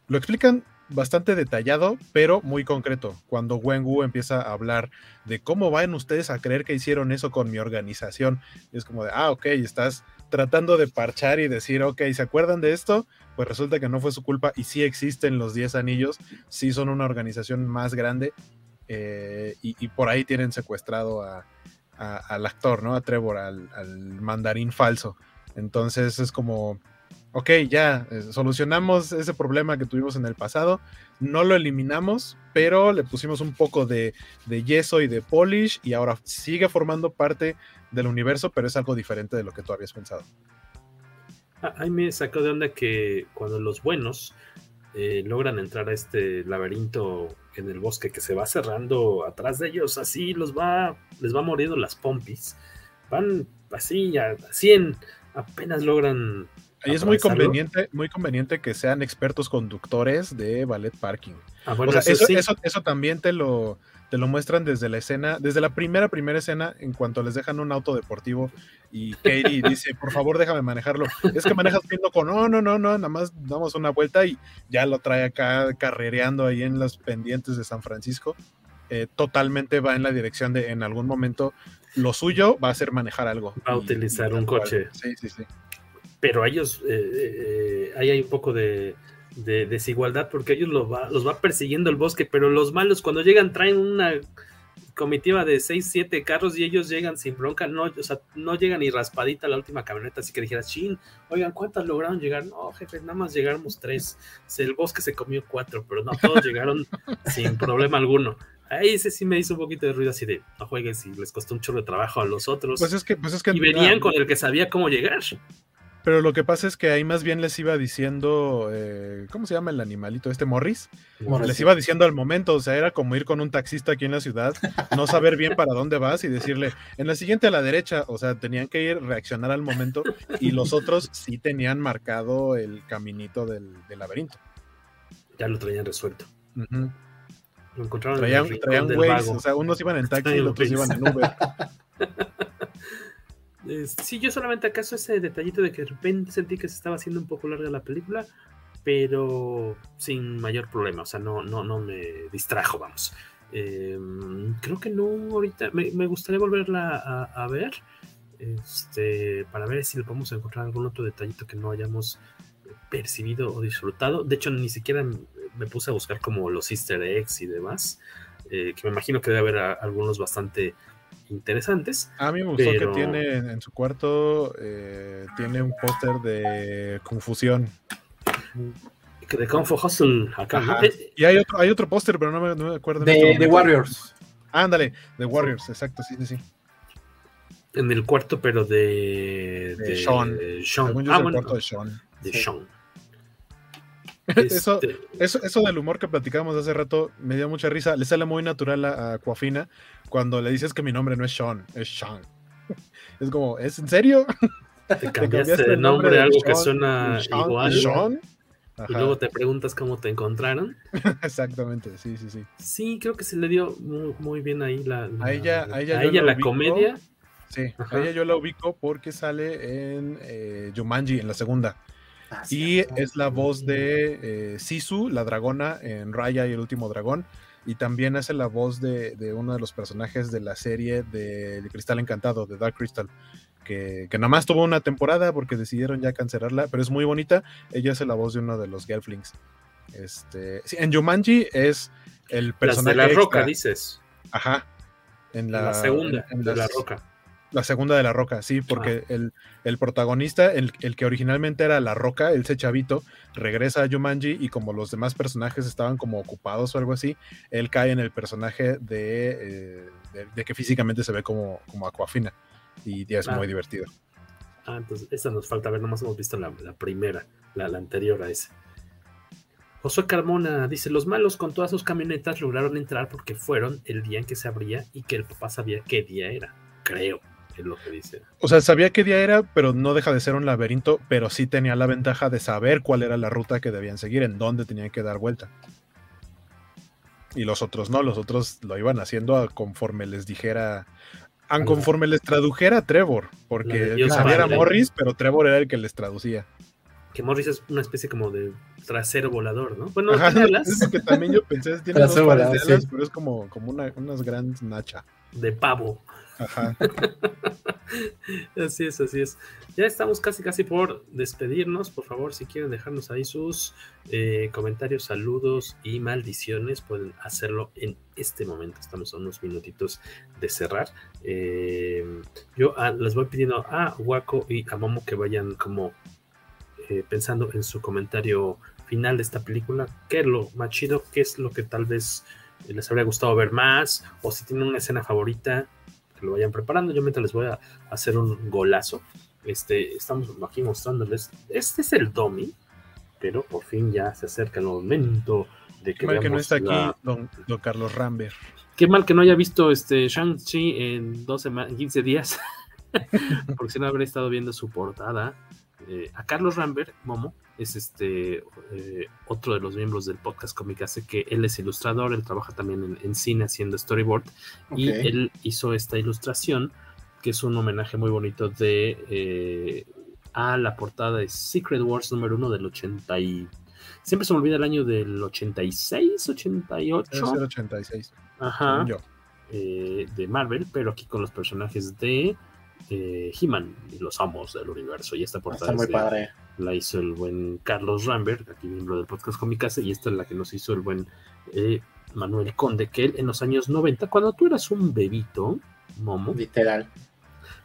lo explican bastante detallado, pero muy concreto. Cuando Wen Wu empieza a hablar de cómo van ustedes a creer que hicieron eso con mi organización, es como de, ah, ok, estás tratando de parchar y decir, ok, ¿se acuerdan de esto? Pues resulta que no fue su culpa y sí existen los 10 anillos, sí son una organización más grande eh, y, por ahí tienen secuestrado al actor, ¿no? A Trevor, al, al mandarín falso. Entonces es como, ok, ya eh, solucionamos ese problema que tuvimos en el pasado, no lo eliminamos, pero le pusimos un poco de, yeso y de polish y ahora sigue formando parte del universo, pero es algo diferente de lo que tú habías pensado. Ah, ahí me sacó de onda que cuando los buenos eh, logran entrar a este laberinto en el bosque que se va cerrando atrás de ellos, así los va, les va muriendo las pompis. Van así, a 100, apenas logran y es muy conveniente, muy conveniente que sean expertos conductores de ballet parking. Ah, eso, también te lo, te lo muestran desde la escena, desde la primera, primera escena, en cuanto les dejan un auto deportivo y Katie dice, por favor, déjame manejarlo. Es que manejas viendo con, no, no, no, no, nada más damos una vuelta y ya lo trae acá carrereando ahí en las pendientes de San Francisco. Eh, totalmente va en la dirección de, en algún momento, lo suyo va a ser manejar algo. Va a utilizar un coche. Sí, sí, sí pero a ellos eh, eh, ahí hay un poco de, desigualdad porque ellos los va, los va persiguiendo el bosque, pero los malos cuando llegan traen una comitiva de 6, 7 carros y ellos llegan sin bronca, no, o sea, no llegan ni raspadita la última camioneta, así que dijeras, chin, oigan, ¿cuántas lograron llegar? No, jefe, nada más llegamos tres, el bosque se comió cuatro, pero no, todos llegaron sin problema alguno. Ahí ese sí me hizo un poquito de ruido así de, no juegues y les costó un chorro de trabajo a los otros. Pues es que, pues es que y venían con el que sabía cómo llegar. Pero lo que pasa es que ahí más bien les iba diciendo, eh, ¿cómo se llama el animalito? Este Morris. Les iba diciendo al momento, o sea, era como ir con un taxista aquí en la ciudad, no saber bien para dónde vas y decirle, en la siguiente a la derecha, o sea, tenían que ir, reaccionar al momento y los otros sí tenían marcado el caminito del, laberinto. Ya lo traían resuelto. Lo encontraron traían, en el traían o sea, unos iban en taxi y los otros iban en Uber. sí, yo solamente acaso ese detallito de que de repente sentí que se estaba haciendo un poco larga la película, pero sin mayor problema, o sea, no, no, no me distrajo, vamos. Em, creo que no ahorita, me, gustaría volverla a, ver, este, para ver si le podemos encontrar algún otro detallito que no hayamos percibido o disfrutado. De hecho, ni siquiera me puse a buscar como los easter eggs y demás, eh, que me imagino que debe haber algunos bastante interesantes. A mí me gustó que tiene en su cuarto, eh, tiene un póster de Confusión. De Kung Fu Hustle acá. Eh, y hay otro, hay otro póster, pero no me, acuerdo. De, este Warriors. Ándale, de Warriors, exacto, sí, sí, sí. En el cuarto, pero de. De, Sean. Sean. Ah, cuarto de Sean. De Sean. Eso, este eso, eso del humor que platicábamos hace rato me dio mucha risa. Le sale muy natural a, a Coafina cuando le dices que mi nombre no es Sean, es Sean. Es como, ¿es en serio? Te cambiaste, de nombre, algo que suena igual. Sean? Y luego te preguntas cómo te encontraron. Exactamente, sí, sí, sí. Sí, creo que se le dio muy, bien ahí la, a ella, a ella, la, comedia. Sí, a ella yo la ubico porque sale en eh, Jumanji, en la segunda. Ah, y es la voz de eh, Sisu, la dragona en Raya y el último dragón. Y también hace la voz de, uno de los personajes de la serie de, Cristal Encantado, de Dark Crystal, que, que nomás tuvo una temporada porque decidieron ya cancelarla, pero es muy bonita. Ella hace la voz de uno de los Gelflings. Este, en Jumanji es el personaje. de la roca, dices. Ajá. En la, segunda, de la roca. La segunda de La Roca, sí, porque ah. el, protagonista, el, que originalmente era La Roca, el chavito, regresa a Jumanji y como los demás personajes estaban como ocupados o algo así, él cae en el personaje de, eh, de, que físicamente se ve como, como Aquafina y ya es muy divertido. Ah, entonces esa nos falta ver, nomás hemos visto la, primera, la, la anterior a esa. Josué Carmona dice, los malos con todas sus camionetas lograron entrar porque fueron el día en que se abría y que el papá sabía qué día era, creo es lo que dice. O sea, sabía qué día era, pero no deja de ser un laberinto, pero sí tenía la ventaja de saber cuál era la ruta que debían seguir, en dónde tenían que dar vuelta. Y los otros no, los otros lo iban haciendo conforme les dijera, conforme les tradujera Trevor, porque sabía era Morris, pero Trevor era el que les traducía. Que Morris es una especie como de trasero volador, ¿no? Bueno, Ajá, tiene alas. es que también yo pensé, tiene dos Trasero pares de volador, alas, sí. pero es como, como una, unas grandes nacha. de pavo. Ajá. Así es, así es. Ya estamos casi, casi por despedirnos. Por favor, si quieren dejarnos ahí sus eh, comentarios, saludos y maldiciones, pueden hacerlo en este momento. Estamos a unos minutitos de cerrar. Eh, yo ah, les voy pidiendo a Waco y a Momo que vayan como eh, pensando en su comentario final de esta película. ¿Qué es lo más chido? ¿Qué es lo que tal vez les habría gustado ver más? O si tienen una escena favorita, que lo vayan preparando. Yo mientras les voy a hacer un golazo. Este, estamos aquí mostrándoles. Este es el Domi, pero por fin ya se acerca el momento de que Qué mal que no está aquí la- don, don Carlos Rambert. Qué mal que no haya visto este Shang-Chi en dos semanas, 15 días. Porque si no habría estado viendo su portada. Eh, a Carlos Rambert, Momo, es este eh, otro de los miembros del podcast Comic Hace que él es ilustrador, él trabaja también en, en cine haciendo storyboard. Y él hizo esta ilustración, que es un homenaje muy bonito de eh, a la portada de Secret Wars número uno del 80 y... Siempre se me olvida el año del 86, 88. Debe ser 86. Ajá. yo. eh, de Marvel, pero aquí con los personajes de eh, He-Man y los amos del universo. Y esta portada Está muy es de- padre. la hizo el buen Carlos Rambert, aquí miembro del podcast Comicase, y esta es la que nos hizo el buen eh, Manuel Conde, que él en los años 90, cuando tú eras un bebito, Momo, Literal.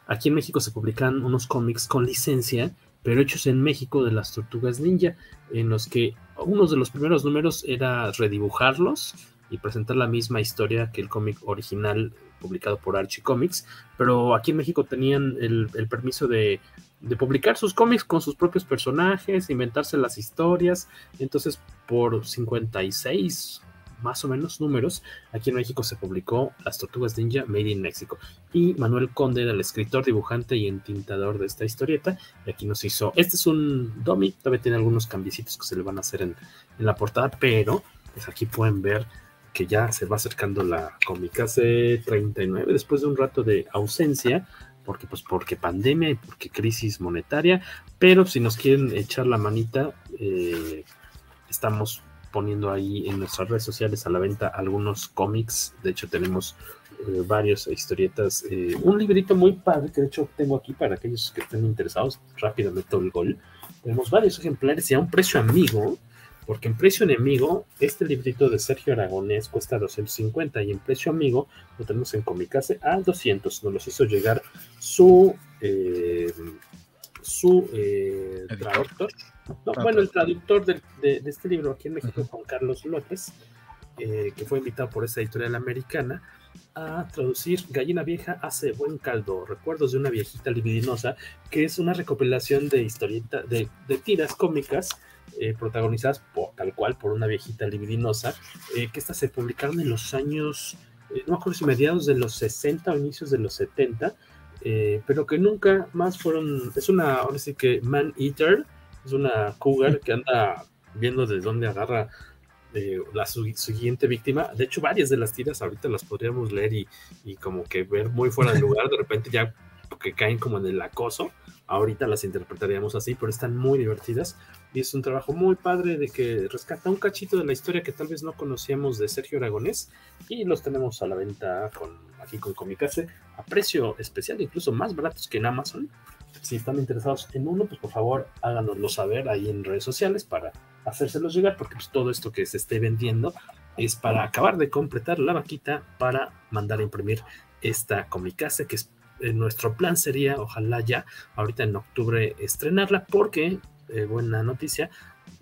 aquí en México se publican unos cómics con licencia, pero hechos en México de las tortugas ninja, en los que uno de los primeros números era redibujarlos y presentar la misma historia que el cómic original publicado por Archie Comics, pero aquí en México tenían el, permiso de, publicar sus cómics con sus propios personajes, inventarse las historias, entonces por 56 más o menos números, aquí en México se publicó Las Tortugas Ninja Made in Mexico. Y Manuel Conde era el escritor, dibujante y entintador de esta historieta. Y aquí nos hizo. Este es un dummy, todavía tiene algunos cambiecitos que se le van a hacer en, en la portada, pero pues aquí pueden ver que ya se va acercando la Comicase 39 después de un rato de ausencia. Porque, pues, porque pandemia porque crisis monetaria. Pero si nos quieren echar la manita, eh, estamos poniendo ahí en nuestras redes sociales a la venta algunos cómics. De hecho, tenemos eh, varios historietas. eh, un librito muy padre que de hecho tengo aquí para aquellos que estén interesados. Rápidamente el gol. Tenemos varios ejemplares y a un precio amigo. Porque en precio enemigo, este librito de Sergio Aragonés cuesta 250 y en precio amigo lo tenemos en Comicase a 200. Nos los hizo llegar su eh, su eh, traductor. No, Ah, bueno, el traductor de, de este libro aquí en México, Juan Carlos López, eh, que fue invitado por esa editorial americana a traducir Gallina Vieja hace buen caldo, recuerdos de una viejita libidinosa, que es una recopilación de historieta, de, de tiras cómicas eh, protagonizadas por, tal cual por una viejita libidinosa, eh, que estas se publicaron en los años, eh, no me acuerdo si mediados de los 60 o inicios de los 70, eh, pero que nunca más fueron, es una, ahora sí que man eater, es una cougar que anda viendo de dónde agarra la siguiente víctima. De hecho, varias de las tiras ahorita las podríamos leer y, y como que ver muy fuera de lugar, de repente ya que caen como en el acoso. Ahorita las interpretaríamos así, pero están muy divertidas y es un trabajo muy padre de que rescata un cachito de la historia que tal vez no conocíamos de Sergio Aragonés y los tenemos a la venta con, aquí con Comicase a precio especial, incluso más baratos que en Amazon. Si están interesados en uno, pues por favor háganoslo saber ahí en redes sociales para hacérselos llegar, porque pues todo esto que se esté vendiendo es para acabar de completar la vaquita para mandar a imprimir esta Comicase, que es eh, nuestro plan sería, ojalá ya, ahorita en octubre estrenarla, porque, eh, buena noticia,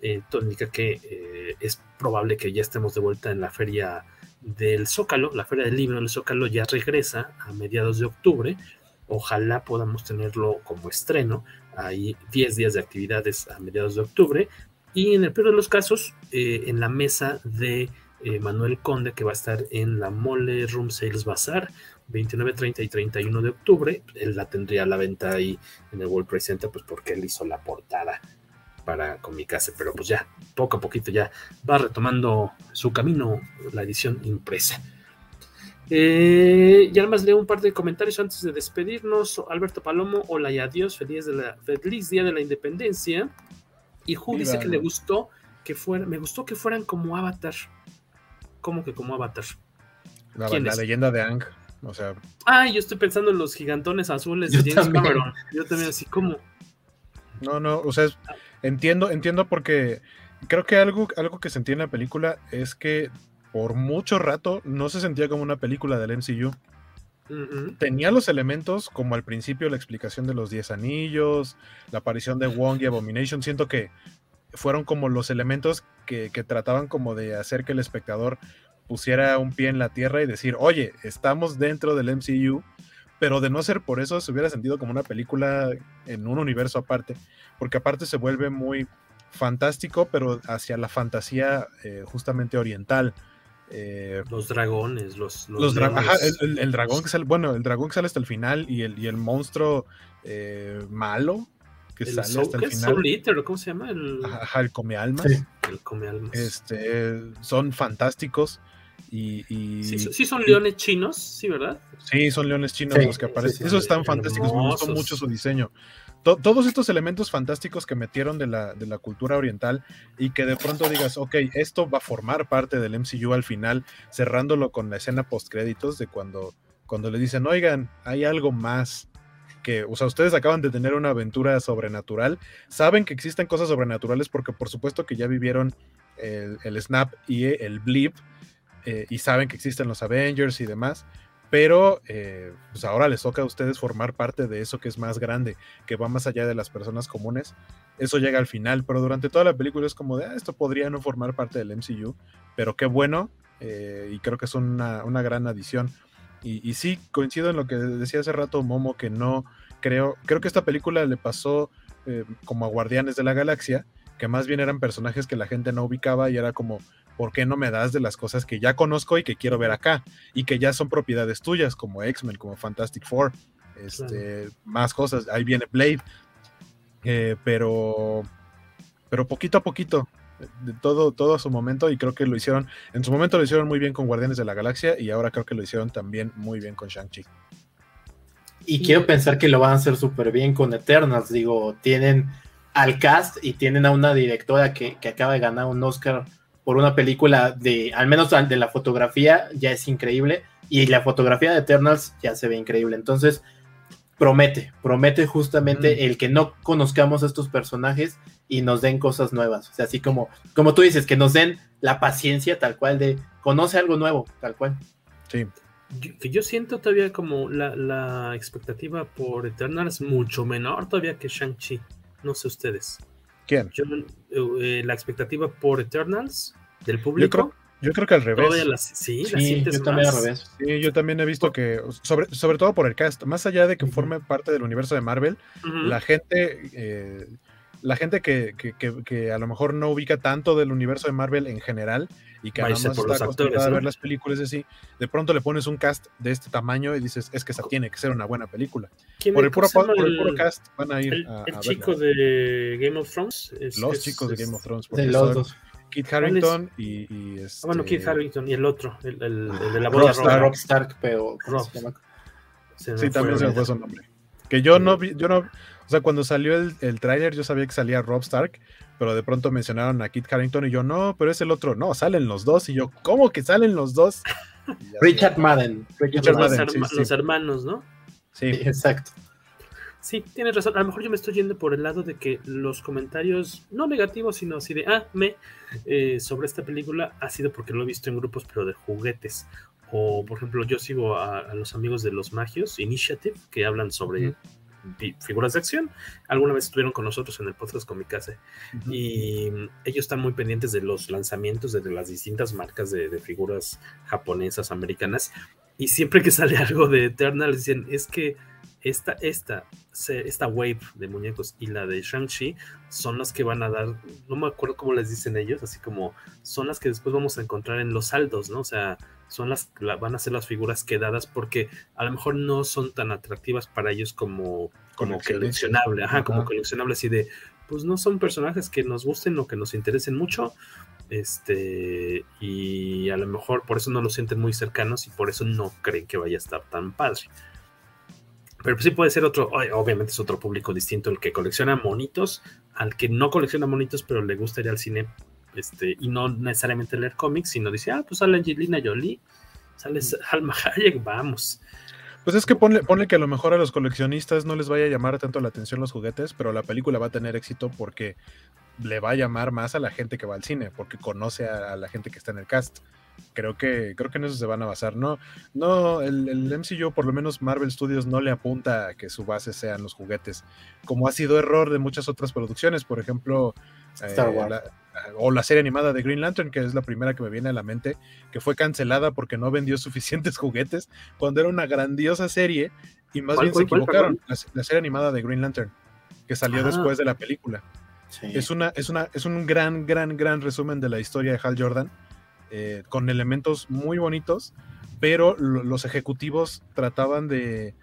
eh, indica que eh, es probable que ya estemos de vuelta en la feria del Zócalo, la feria del libro del Zócalo ya regresa a mediados de octubre, ojalá podamos tenerlo como estreno, hay 10 días de actividades a mediados de octubre, y en el peor de los casos, en la mesa de Manuel Conde, que va a estar en la Mole Room Sales Bazaar, 29, 30 y 31 de octubre. Él la tendría a la venta ahí en el World Trade Center, pues porque él hizo la portada para Comicase, pero pues ya, poco a poquito ya va retomando su camino la edición impresa. Eh, y además leo un par de comentarios antes de despedirnos. Alberto Palomo, hola y adiós, feliz, de la, feliz día de la independencia. Y Ju dice que le gustó que fuera, me gustó que fueran como Avatar. ¿Cómo que como Avatar? La, la leyenda de Ang. O sea. Ah, yo estoy pensando en los gigantones azules de James Cameron. Yo también así como. No, no, o sea, entiendo, entiendo porque creo que algo, algo que sentí en la película es que por mucho rato no se sentía como una película del MCU. Tenía los elementos, como al principio la explicación de los 10 anillos, la aparición de Wong y Abomination. Siento que fueron como los elementos que, que, trataban como de hacer que el espectador pusiera un pie en la tierra y decir, oye, estamos dentro del MCU, pero de no ser por eso se hubiera sentido como una película en un universo aparte, porque aparte se vuelve muy fantástico, pero hacia la fantasía eh, justamente oriental. Eh, los dragones, los, los, el, dragón que sale, bueno, el dragón que sale hasta el final y el, y el monstruo eh, malo que sale hasta el final. ¿cómo se llama? El, Ajá, el come almas. El come almas. Este, son fantásticos. Y, Sí, son leones chinos, sí, ¿verdad? Sí, son leones chinos los que aparecen. Esos están fantásticos, me gustó mucho su diseño. todos estos elementos fantásticos que metieron de la, de la, cultura oriental y que de pronto digas, ok, esto va a formar parte del MCU al final, cerrándolo con la escena post créditos de cuando, cuando le dicen, oigan, hay algo más que, o sea, ustedes acaban de tener una aventura sobrenatural, saben que existen cosas sobrenaturales porque por supuesto que ya vivieron el, Snap y el Blip, eh, y saben que existen los Avengers y demás, pero eh, pues ahora les toca a ustedes formar parte de eso que es más grande, que va más allá de las personas comunes. Eso llega al final, pero durante toda la película es como de, ah, esto podría no formar parte del MCU, pero qué bueno, eh, y creo que es una, gran adición. Y, y, sí, coincido en lo que decía hace rato Momo, que no creo, creo que esta película le pasó como a Guardianes de la Galaxia, que más bien eran personajes que la gente no ubicaba y era como, ¿por qué no me das de las cosas que ya conozco y que quiero ver acá? Y que ya son propiedades tuyas, como X-Men, como Fantastic Four, este, más cosas. Ahí viene Blade. Eh, pero, pero poquito a poquito, de todo, todo a su momento, y creo que lo hicieron, en su momento lo hicieron muy bien con Guardianes de la Galaxia, y ahora creo que lo hicieron también muy bien con Shang-Chi. Y quiero pensar que lo van a hacer súper bien con Eternals, digo, tienen al cast y tienen a una directora que, que acaba de ganar un Oscar por una película de, al menos de la fotografía, ya es increíble. Y la fotografía de Eternals ya se ve increíble. Entonces, promete, promete justamente el que no conozcamos a estos personajes y nos den cosas nuevas. O sea, así como, como tú dices, que nos den la paciencia tal cual de conoce algo nuevo, tal cual. Sí. que yo siento todavía como la, la expectativa por Eternals mucho menor todavía que Shang-Chi. No sé ustedes. ¿Quién? Eh, la expectativa por Eternals del público. Yo creo, que al revés. sí, yo también al revés. Sí, yo también he visto que, sobre, sobre todo por el cast, más allá de que forme parte del universo de Marvel, la gente eh, la gente que, que, a lo mejor no ubica tanto del universo de Marvel en general y que además está acostumbrada a ver las películas así, de pronto le pones un cast de este tamaño y dices, es que esa tiene que ser una buena película. Por el, puro, cast van a ir el, a, el chico de Game of Thrones. los chicos de Game of Thrones. De los dos. Kit Harrington y, este... Ah, bueno, Kit Harrington y el otro, el, de la voz de Rob Stark, pero sí, también se me fue su nombre. Que yo no vi, yo no, o sea, cuando salió el, el tráiler yo sabía que salía Rob Stark, pero de pronto mencionaron a Kit Harrington y yo, no, pero es el otro, no, salen los dos. Y yo, ¿cómo que salen los dos? Richard Madden. Richard Madden los, hermanos, ¿no? Sí. exacto. Sí, tienes razón. A lo mejor yo me estoy yendo por el lado de que los comentarios, no negativos, sino así de, ah, me, eh, sobre esta película ha sido porque lo he visto en grupos, pero de juguetes. O, por ejemplo, yo sigo a, los amigos de los Magios, Initiative, que hablan sobre figuras de acción. Alguna vez estuvieron con nosotros en el podcast con mi casa y ellos están muy pendientes de los lanzamientos de, las distintas marcas de, figuras japonesas, americanas. Y siempre que sale algo de Eternal, dicen, es que esta, esta, esta wave de muñecos y la de Shang-Chi son las que van a dar, no me acuerdo cómo les dicen ellos, así como son las que después vamos a encontrar en los saldos, ¿no? O sea, son las van a ser las figuras quedadas porque a lo mejor no son tan atractivas para ellos como, como coleccionable, ajá, como coleccionable así de, pues no son personajes que nos gusten o que nos interesen mucho, este, y a lo mejor por eso no los sienten muy cercanos y por eso no creen que vaya a estar tan padre. Pero sí puede ser otro, obviamente es otro público distinto el que colecciona monitos, al que no colecciona monitos, pero le gusta ir al cine este, y no necesariamente leer cómics, sino dice, ah, pues sale Angelina Jolie, sale Alma Hayek, vamos. Pues es que ponle, ponle, que a lo mejor a los coleccionistas no les vaya a llamar tanto la atención los juguetes, pero la película va a tener éxito porque le va a llamar más a la gente que va al cine, porque conoce a, a la gente que está en el cast creo que creo que en eso se van a basar. No, no, el, el, MCU, por lo menos Marvel Studios, no le apunta a que su base sean los juguetes, como ha sido error de muchas otras producciones, por ejemplo, eh, la, o la serie animada de Green Lantern, que es la primera que me viene a la mente, que fue cancelada porque no vendió suficientes juguetes, cuando era una grandiosa serie, y más bien se equivocaron. La, la, serie animada de Green Lantern, que salió ah. después de la película. Sí. Es, una, es, una, es un gran, gran, gran resumen de la historia de Hal Jordan eh, con elementos muy bonitos, pero los ejecutivos trataban de,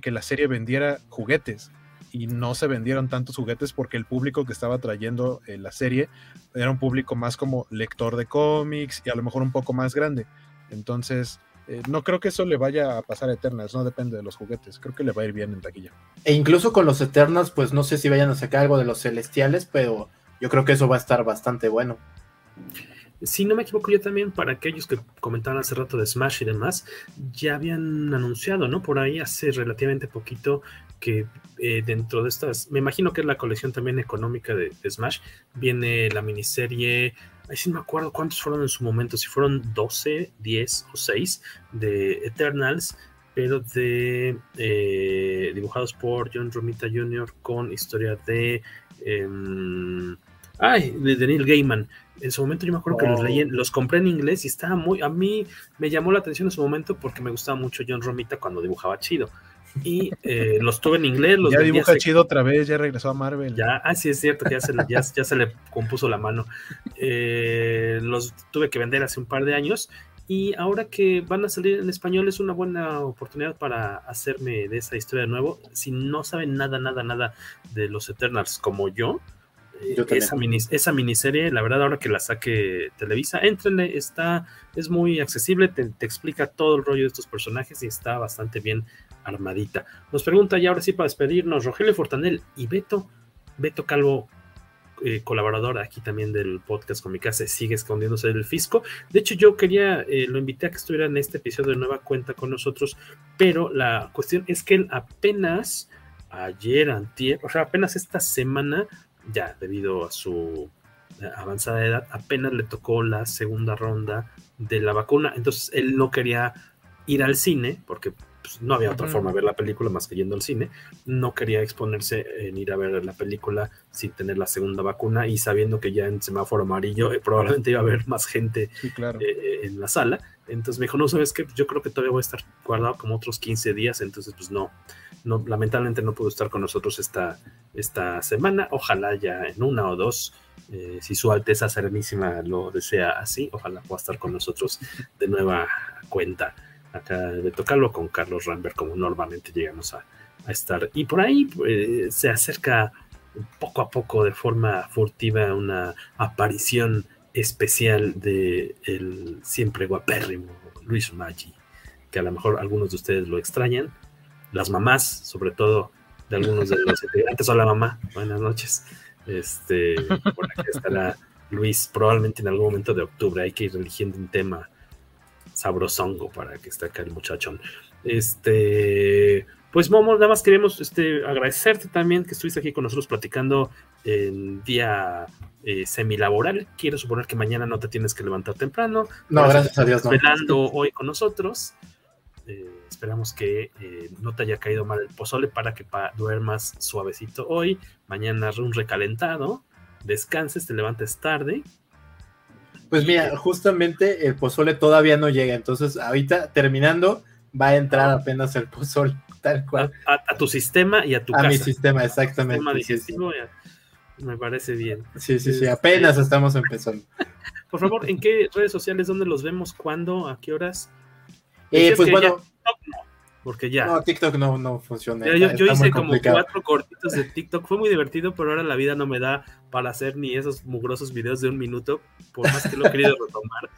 que la serie vendiera juguetes y no se vendieron tantos juguetes porque el público que estaba trayendo eh, la serie era un público más como lector de cómics y a lo mejor un poco más grande. Entonces, eh, no creo que eso le vaya a pasar a Eternals, no depende de los juguetes, creo que le va a ir bien en taquilla. E incluso con los Eternals, pues no sé si vayan a sacar algo de los celestiales, pero yo creo que eso va a estar bastante bueno si no me equivoco yo también, para aquellos que comentaban hace rato de Smash y demás, ya habían anunciado, ¿no? Por ahí hace relativamente poquito que eh, dentro de estas, me imagino que es la colección también económica de, Smash, viene la miniserie, ahí sí no me acuerdo cuántos fueron en su momento, si fueron 12, 10 o 6 de Eternals, pero de eh, dibujados por John Romita Jr. con historia de... Eh, ay, de Neil Gaiman. En su momento yo me acuerdo que los leí, los compré en inglés y estaba muy, a mí me llamó la atención en su momento porque me gustaba mucho John Romita cuando dibujaba chido. Y eh, los tuve en inglés. Los ya dibuja chido otra vez, ya regresó a Marvel. Ya, ah, sí, es cierto que ya se, le, ya, ya se le compuso la mano. Eh, los tuve que vender hace un par de años y ahora que van a salir en español es una buena oportunidad para hacerme de esa historia de nuevo. Si no saben nada, nada, nada de los Eternals como yo, esa, esa, miniserie, la verdad, ahora que la saque Televisa, entrenle, está, es muy accesible, te, te, explica todo el rollo de estos personajes y está bastante bien armadita. Nos pregunta ya ahora sí para despedirnos, Rogelio Fortanel y Beto, Beto Calvo, eh, colaborador aquí también del podcast con mi casa, sigue escondiéndose del fisco. De hecho, yo quería, eh, lo invité a que estuviera en este episodio de Nueva Cuenta con nosotros, pero la cuestión es que él apenas ayer, antier, o sea, apenas esta semana ya debido a su eh, avanzada edad, apenas le tocó la segunda ronda de la vacuna. Entonces él no quería ir al cine, porque pues, no había otra forma de ver la película más que yendo al cine. No quería exponerse en ir a ver la película sin tener la segunda vacuna y sabiendo que ya en semáforo amarillo eh, probablemente iba a haber más gente sí, claro. eh, en la sala. Entonces me dijo, no, ¿sabes qué? Yo creo que todavía voy a estar guardado como otros 15 días, entonces pues no, no lamentablemente no pudo estar con nosotros esta, esta semana. Ojalá ya en una o dos, eh, si su Alteza Serenísima lo desea así, ojalá pueda estar con nosotros de nueva cuenta acá de tocarlo con Carlos Rambert, como normalmente llegamos a, a estar. Y por ahí pues, se acerca poco a poco de forma furtiva una aparición especial de el siempre guapérrimo Luis Maggi, que a lo mejor algunos de ustedes lo extrañan, las mamás, sobre todo de algunos de los integrantes. Hola mamá, buenas noches. Este, por aquí estará Luis, probablemente en algún momento de octubre. Hay que ir eligiendo un tema sabrosongo para que esté acá el muchachón. Este, pues Momo, nada más queremos este, agradecerte también que estuviste aquí con nosotros platicando en día eh, semilaboral. Quiero suponer que mañana no te tienes que levantar temprano. No, gracias a Dios. No. Esperando hoy con nosotros. Eh, esperamos que eh, no te haya caído mal el pozole para que pa duermas suavecito hoy. Mañana un recalentado. Descanses, te levantes tarde. Pues mira, justamente el pozole todavía no llega. Entonces, ahorita terminando, va a entrar apenas el pozole, tal cual. A, a, a tu sistema y a tu a casa. mi sistema, exactamente. Sistema digestivo, sí, sí. Me parece bien. Sí, sí, sí, apenas estamos empezando. Por favor, ¿en qué redes sociales, dónde los vemos, cuándo, a qué horas? Eh, pues bueno. Ya, porque ya. No, TikTok no, no funciona. Yo, yo hice como cuatro cortitos de TikTok, fue muy divertido, pero ahora la vida no me da para hacer ni esos mugrosos videos de un minuto, por más que lo he querido retomar.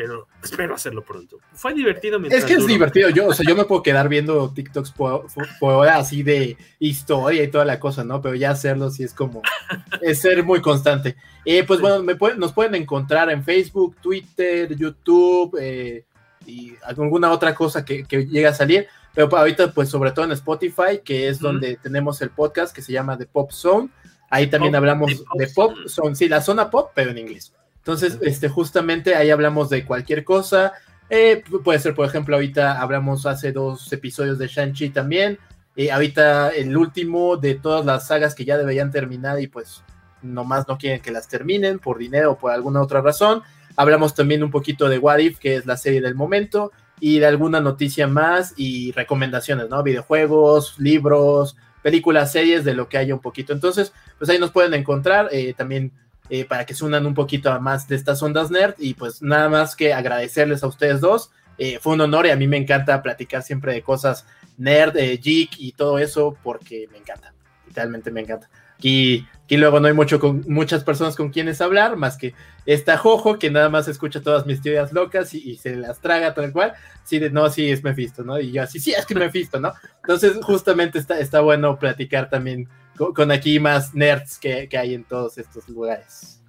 Pero espero hacerlo pronto. Fue divertido. Es que es divertido. Yo, o sea, yo me puedo quedar viendo TikToks por, hora así de historia y toda la cosa, ¿no? Pero ya hacerlo sí es como es ser muy constante. Eh, pues bueno, me nos pueden encontrar en Facebook, Twitter, YouTube eh, y alguna otra cosa que, que llegue a salir. Pero ahorita, pues sobre todo en Spotify, que es donde tenemos el podcast que se llama The Pop Zone. Ahí también hablamos de pop, Zone, sí, la zona pop, pero en inglés. Entonces, este, justamente ahí hablamos de cualquier cosa. Eh, puede ser, por ejemplo, ahorita hablamos hace dos episodios de Shang-Chi también. y ahorita el último de todas las sagas que ya deberían terminar y pues nomás no quieren que las terminen por dinero o por alguna otra razón. Hablamos también un poquito de What If, que es la serie del momento y de alguna noticia más y recomendaciones, ¿no? Videojuegos, libros, películas, series, de lo que haya un poquito. Entonces, pues ahí nos pueden encontrar eh, también eh, para que se unan un poquito más de estas ondas nerd y pues nada más que agradecerles a ustedes dos. Eh, fue un honor y a mí me encanta platicar siempre de cosas nerd, geek y todo eso porque me encanta, literalmente me encanta. Aquí, aquí luego no hay mucho con, muchas personas con quienes hablar, más que esta Jojo, que nada más escucha todas mis teorías locas y, se las traga tal cual. Sí, de, no, sí, es Mephisto, ¿no? Y yo así, sí, es que Mephisto, ¿no? Entonces, justamente está, está bueno platicar también con, aquí más nerds que, que, hay en todos estos lugares.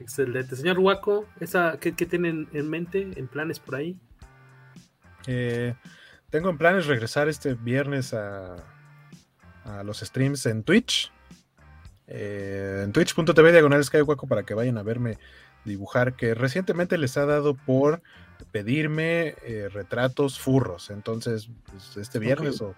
Excelente. Señor Huaco, esa, ¿qué, tienen en mente, en planes por ahí? Eh, tengo en planes regresar este viernes a, a los streams en Twitch eh, en twitch.tv diagonal Skywaco para que vayan a verme dibujar, que recientemente les ha dado por pedirme eh, retratos furros. Entonces, pues, este viernes o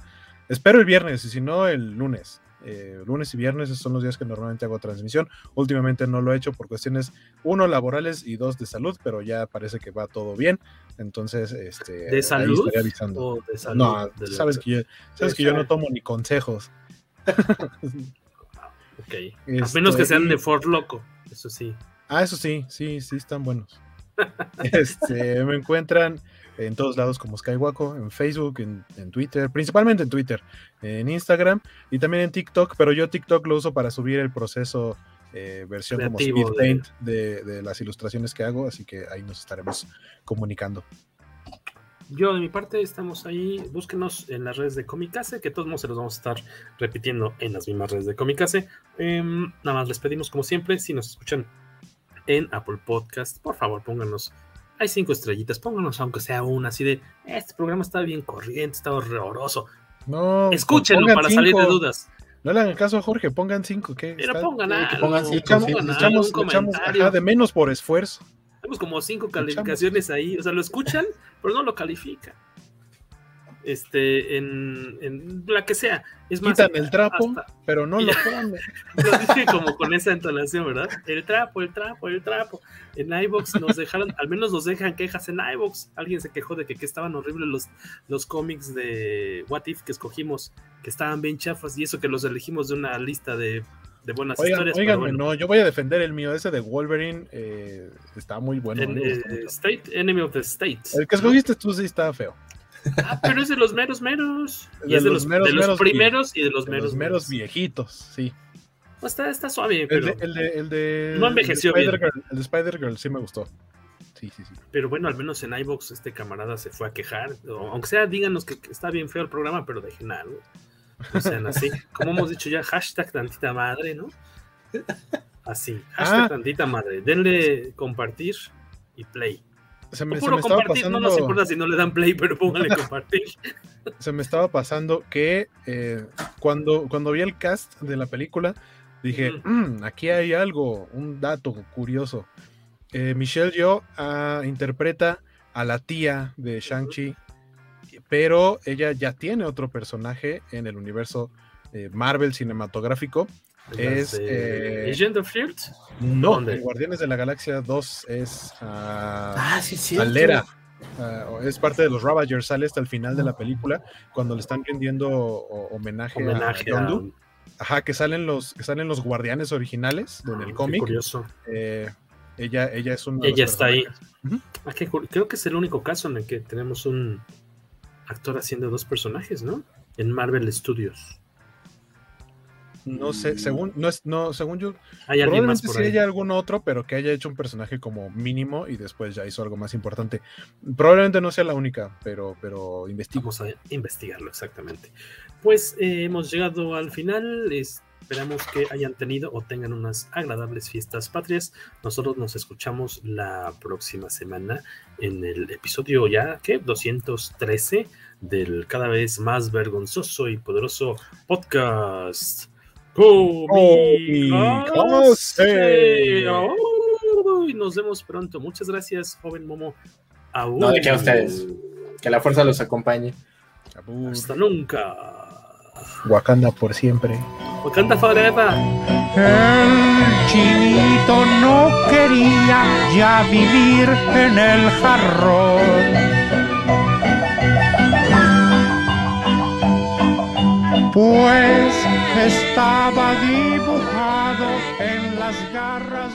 espero el viernes, y si no, el lunes. Eh, lunes y viernes son los días que normalmente hago transmisión. Últimamente no lo he hecho por cuestiones, uno, laborales y dos, de salud, pero ya parece que va todo bien. Entonces, este. ¿De salud? Avisando. no, sabes, que yo, sabes que yo no tomo ni consejos. Ok. a menos que sean de Ford Loco, eso sí. Ah, eso sí, sí, sí están buenos. este, me encuentran en todos lados como Skywalko, en Facebook, en, Twitter, principalmente en Twitter, en Instagram y también en TikTok, pero yo TikTok lo uso para subir el proceso eh, versión como Speed Paint de, de, las ilustraciones que hago, así que ahí nos estaremos comunicando. Yo de mi parte estamos ahí, búsquenos en las redes de Comicase, que todos modos se los vamos a estar repitiendo en las mismas redes de Comicase. Em, nada más les pedimos como siempre, si nos escuchan en Apple Podcast, por favor pónganos, hay cinco estrellitas, pónganos aunque sea una, así de, este programa está bien corriente, está horroroso. No, escúchenlo para salir de dudas. No le hagan caso a Jorge, pongan cinco. ¿qué? Pero pongan algo, pongan cinco, echamos, de menos por esfuerzo. Tenemos como cinco calificaciones ahí. O sea, lo escuchan, pero no lo califican. Este, en, la que sea. Es más, Quitan el trapo, pero no lo ponen. lo dije como con esa entonación, ¿verdad? El trapo, el trapo, el trapo. En iBox nos dejaron, al menos nos dejan quejas en iBox. Alguien se quejó de que, que, estaban horribles los, los cómics de What If que escogimos, que estaban bien chafas, y eso que los elegimos de una lista de de buenas historias. Oigan, no, yo voy a defender el mío, ese de Wolverine eh, está muy bueno. Eh, State, Enemy of the State. El que escogiste tú sí está feo. Ah, pero es de los meros meros. Y es de los, meros, de los primeros y de los meros. meros viejitos, sí. Pues está, está suave. Pero el, de, el, de, No envejeció el bien. el de Spider-Girl sí me gustó. Sí, sí, sí. Pero bueno, al menos en iBox este camarada se fue a quejar. aunque sea, díganos que, está bien feo el programa, pero dejen algo. No sean así. Como hemos dicho ya, hashtag tantita madre, ¿no? Así, hashtag ah. tantita madre. Denle compartir y play. Se me, estaba pasando... no nos importa si no le dan play, pero pónganle compartir. Se me estaba pasando que eh, cuando, cuando vi el cast de la película, dije, mm, aquí hay algo, un dato curioso. Eh, Michelle Yeoh ah, interpreta a la tía de Shang-Chi pero ella ya tiene otro personaje en el universo eh, Marvel cinematográfico. Es eh, Agent of Shield. No, Guardianes de la Galaxia 2 es uh, ah, sí, sí. Alera. Ah, es parte de los Ravagers, sale hasta el final de la película cuando le están rindiendo homenaje, a Yondu. Ajá, que salen los que salen los guardianes originales en el cómic. Curioso. Eh, ella, ella es un. Ella está ahí. Ah, creo que es el único caso en el que tenemos un, actor haciendo dos personajes, ¿no? En Marvel Studios. No sé, según, no es, no, según yo, ¿Hay probablemente sí haya algún otro, pero que haya hecho un personaje como mínimo y después ya hizo algo más importante. Probablemente no sea la única, pero, pero investigo. Vamos a investigarlo exactamente. Pues eh, hemos llegado al final. Esperamos que hayan tenido o tengan unas agradables fiestas patrias. Nosotros nos escuchamos la próxima semana en el episodio ya, ¿qué? 213 del cada vez más vergonzoso y poderoso podcast. Uy, Nos vemos pronto. Muchas gracias, joven Momo. Aún. No, de que a ustedes. Que la fuerza los acompañe. Hasta nunca. Wakanda por siempre. Wakanda forever. El chinito no quería ya vivir en el jarrón. Pues estaba dibujado en las garras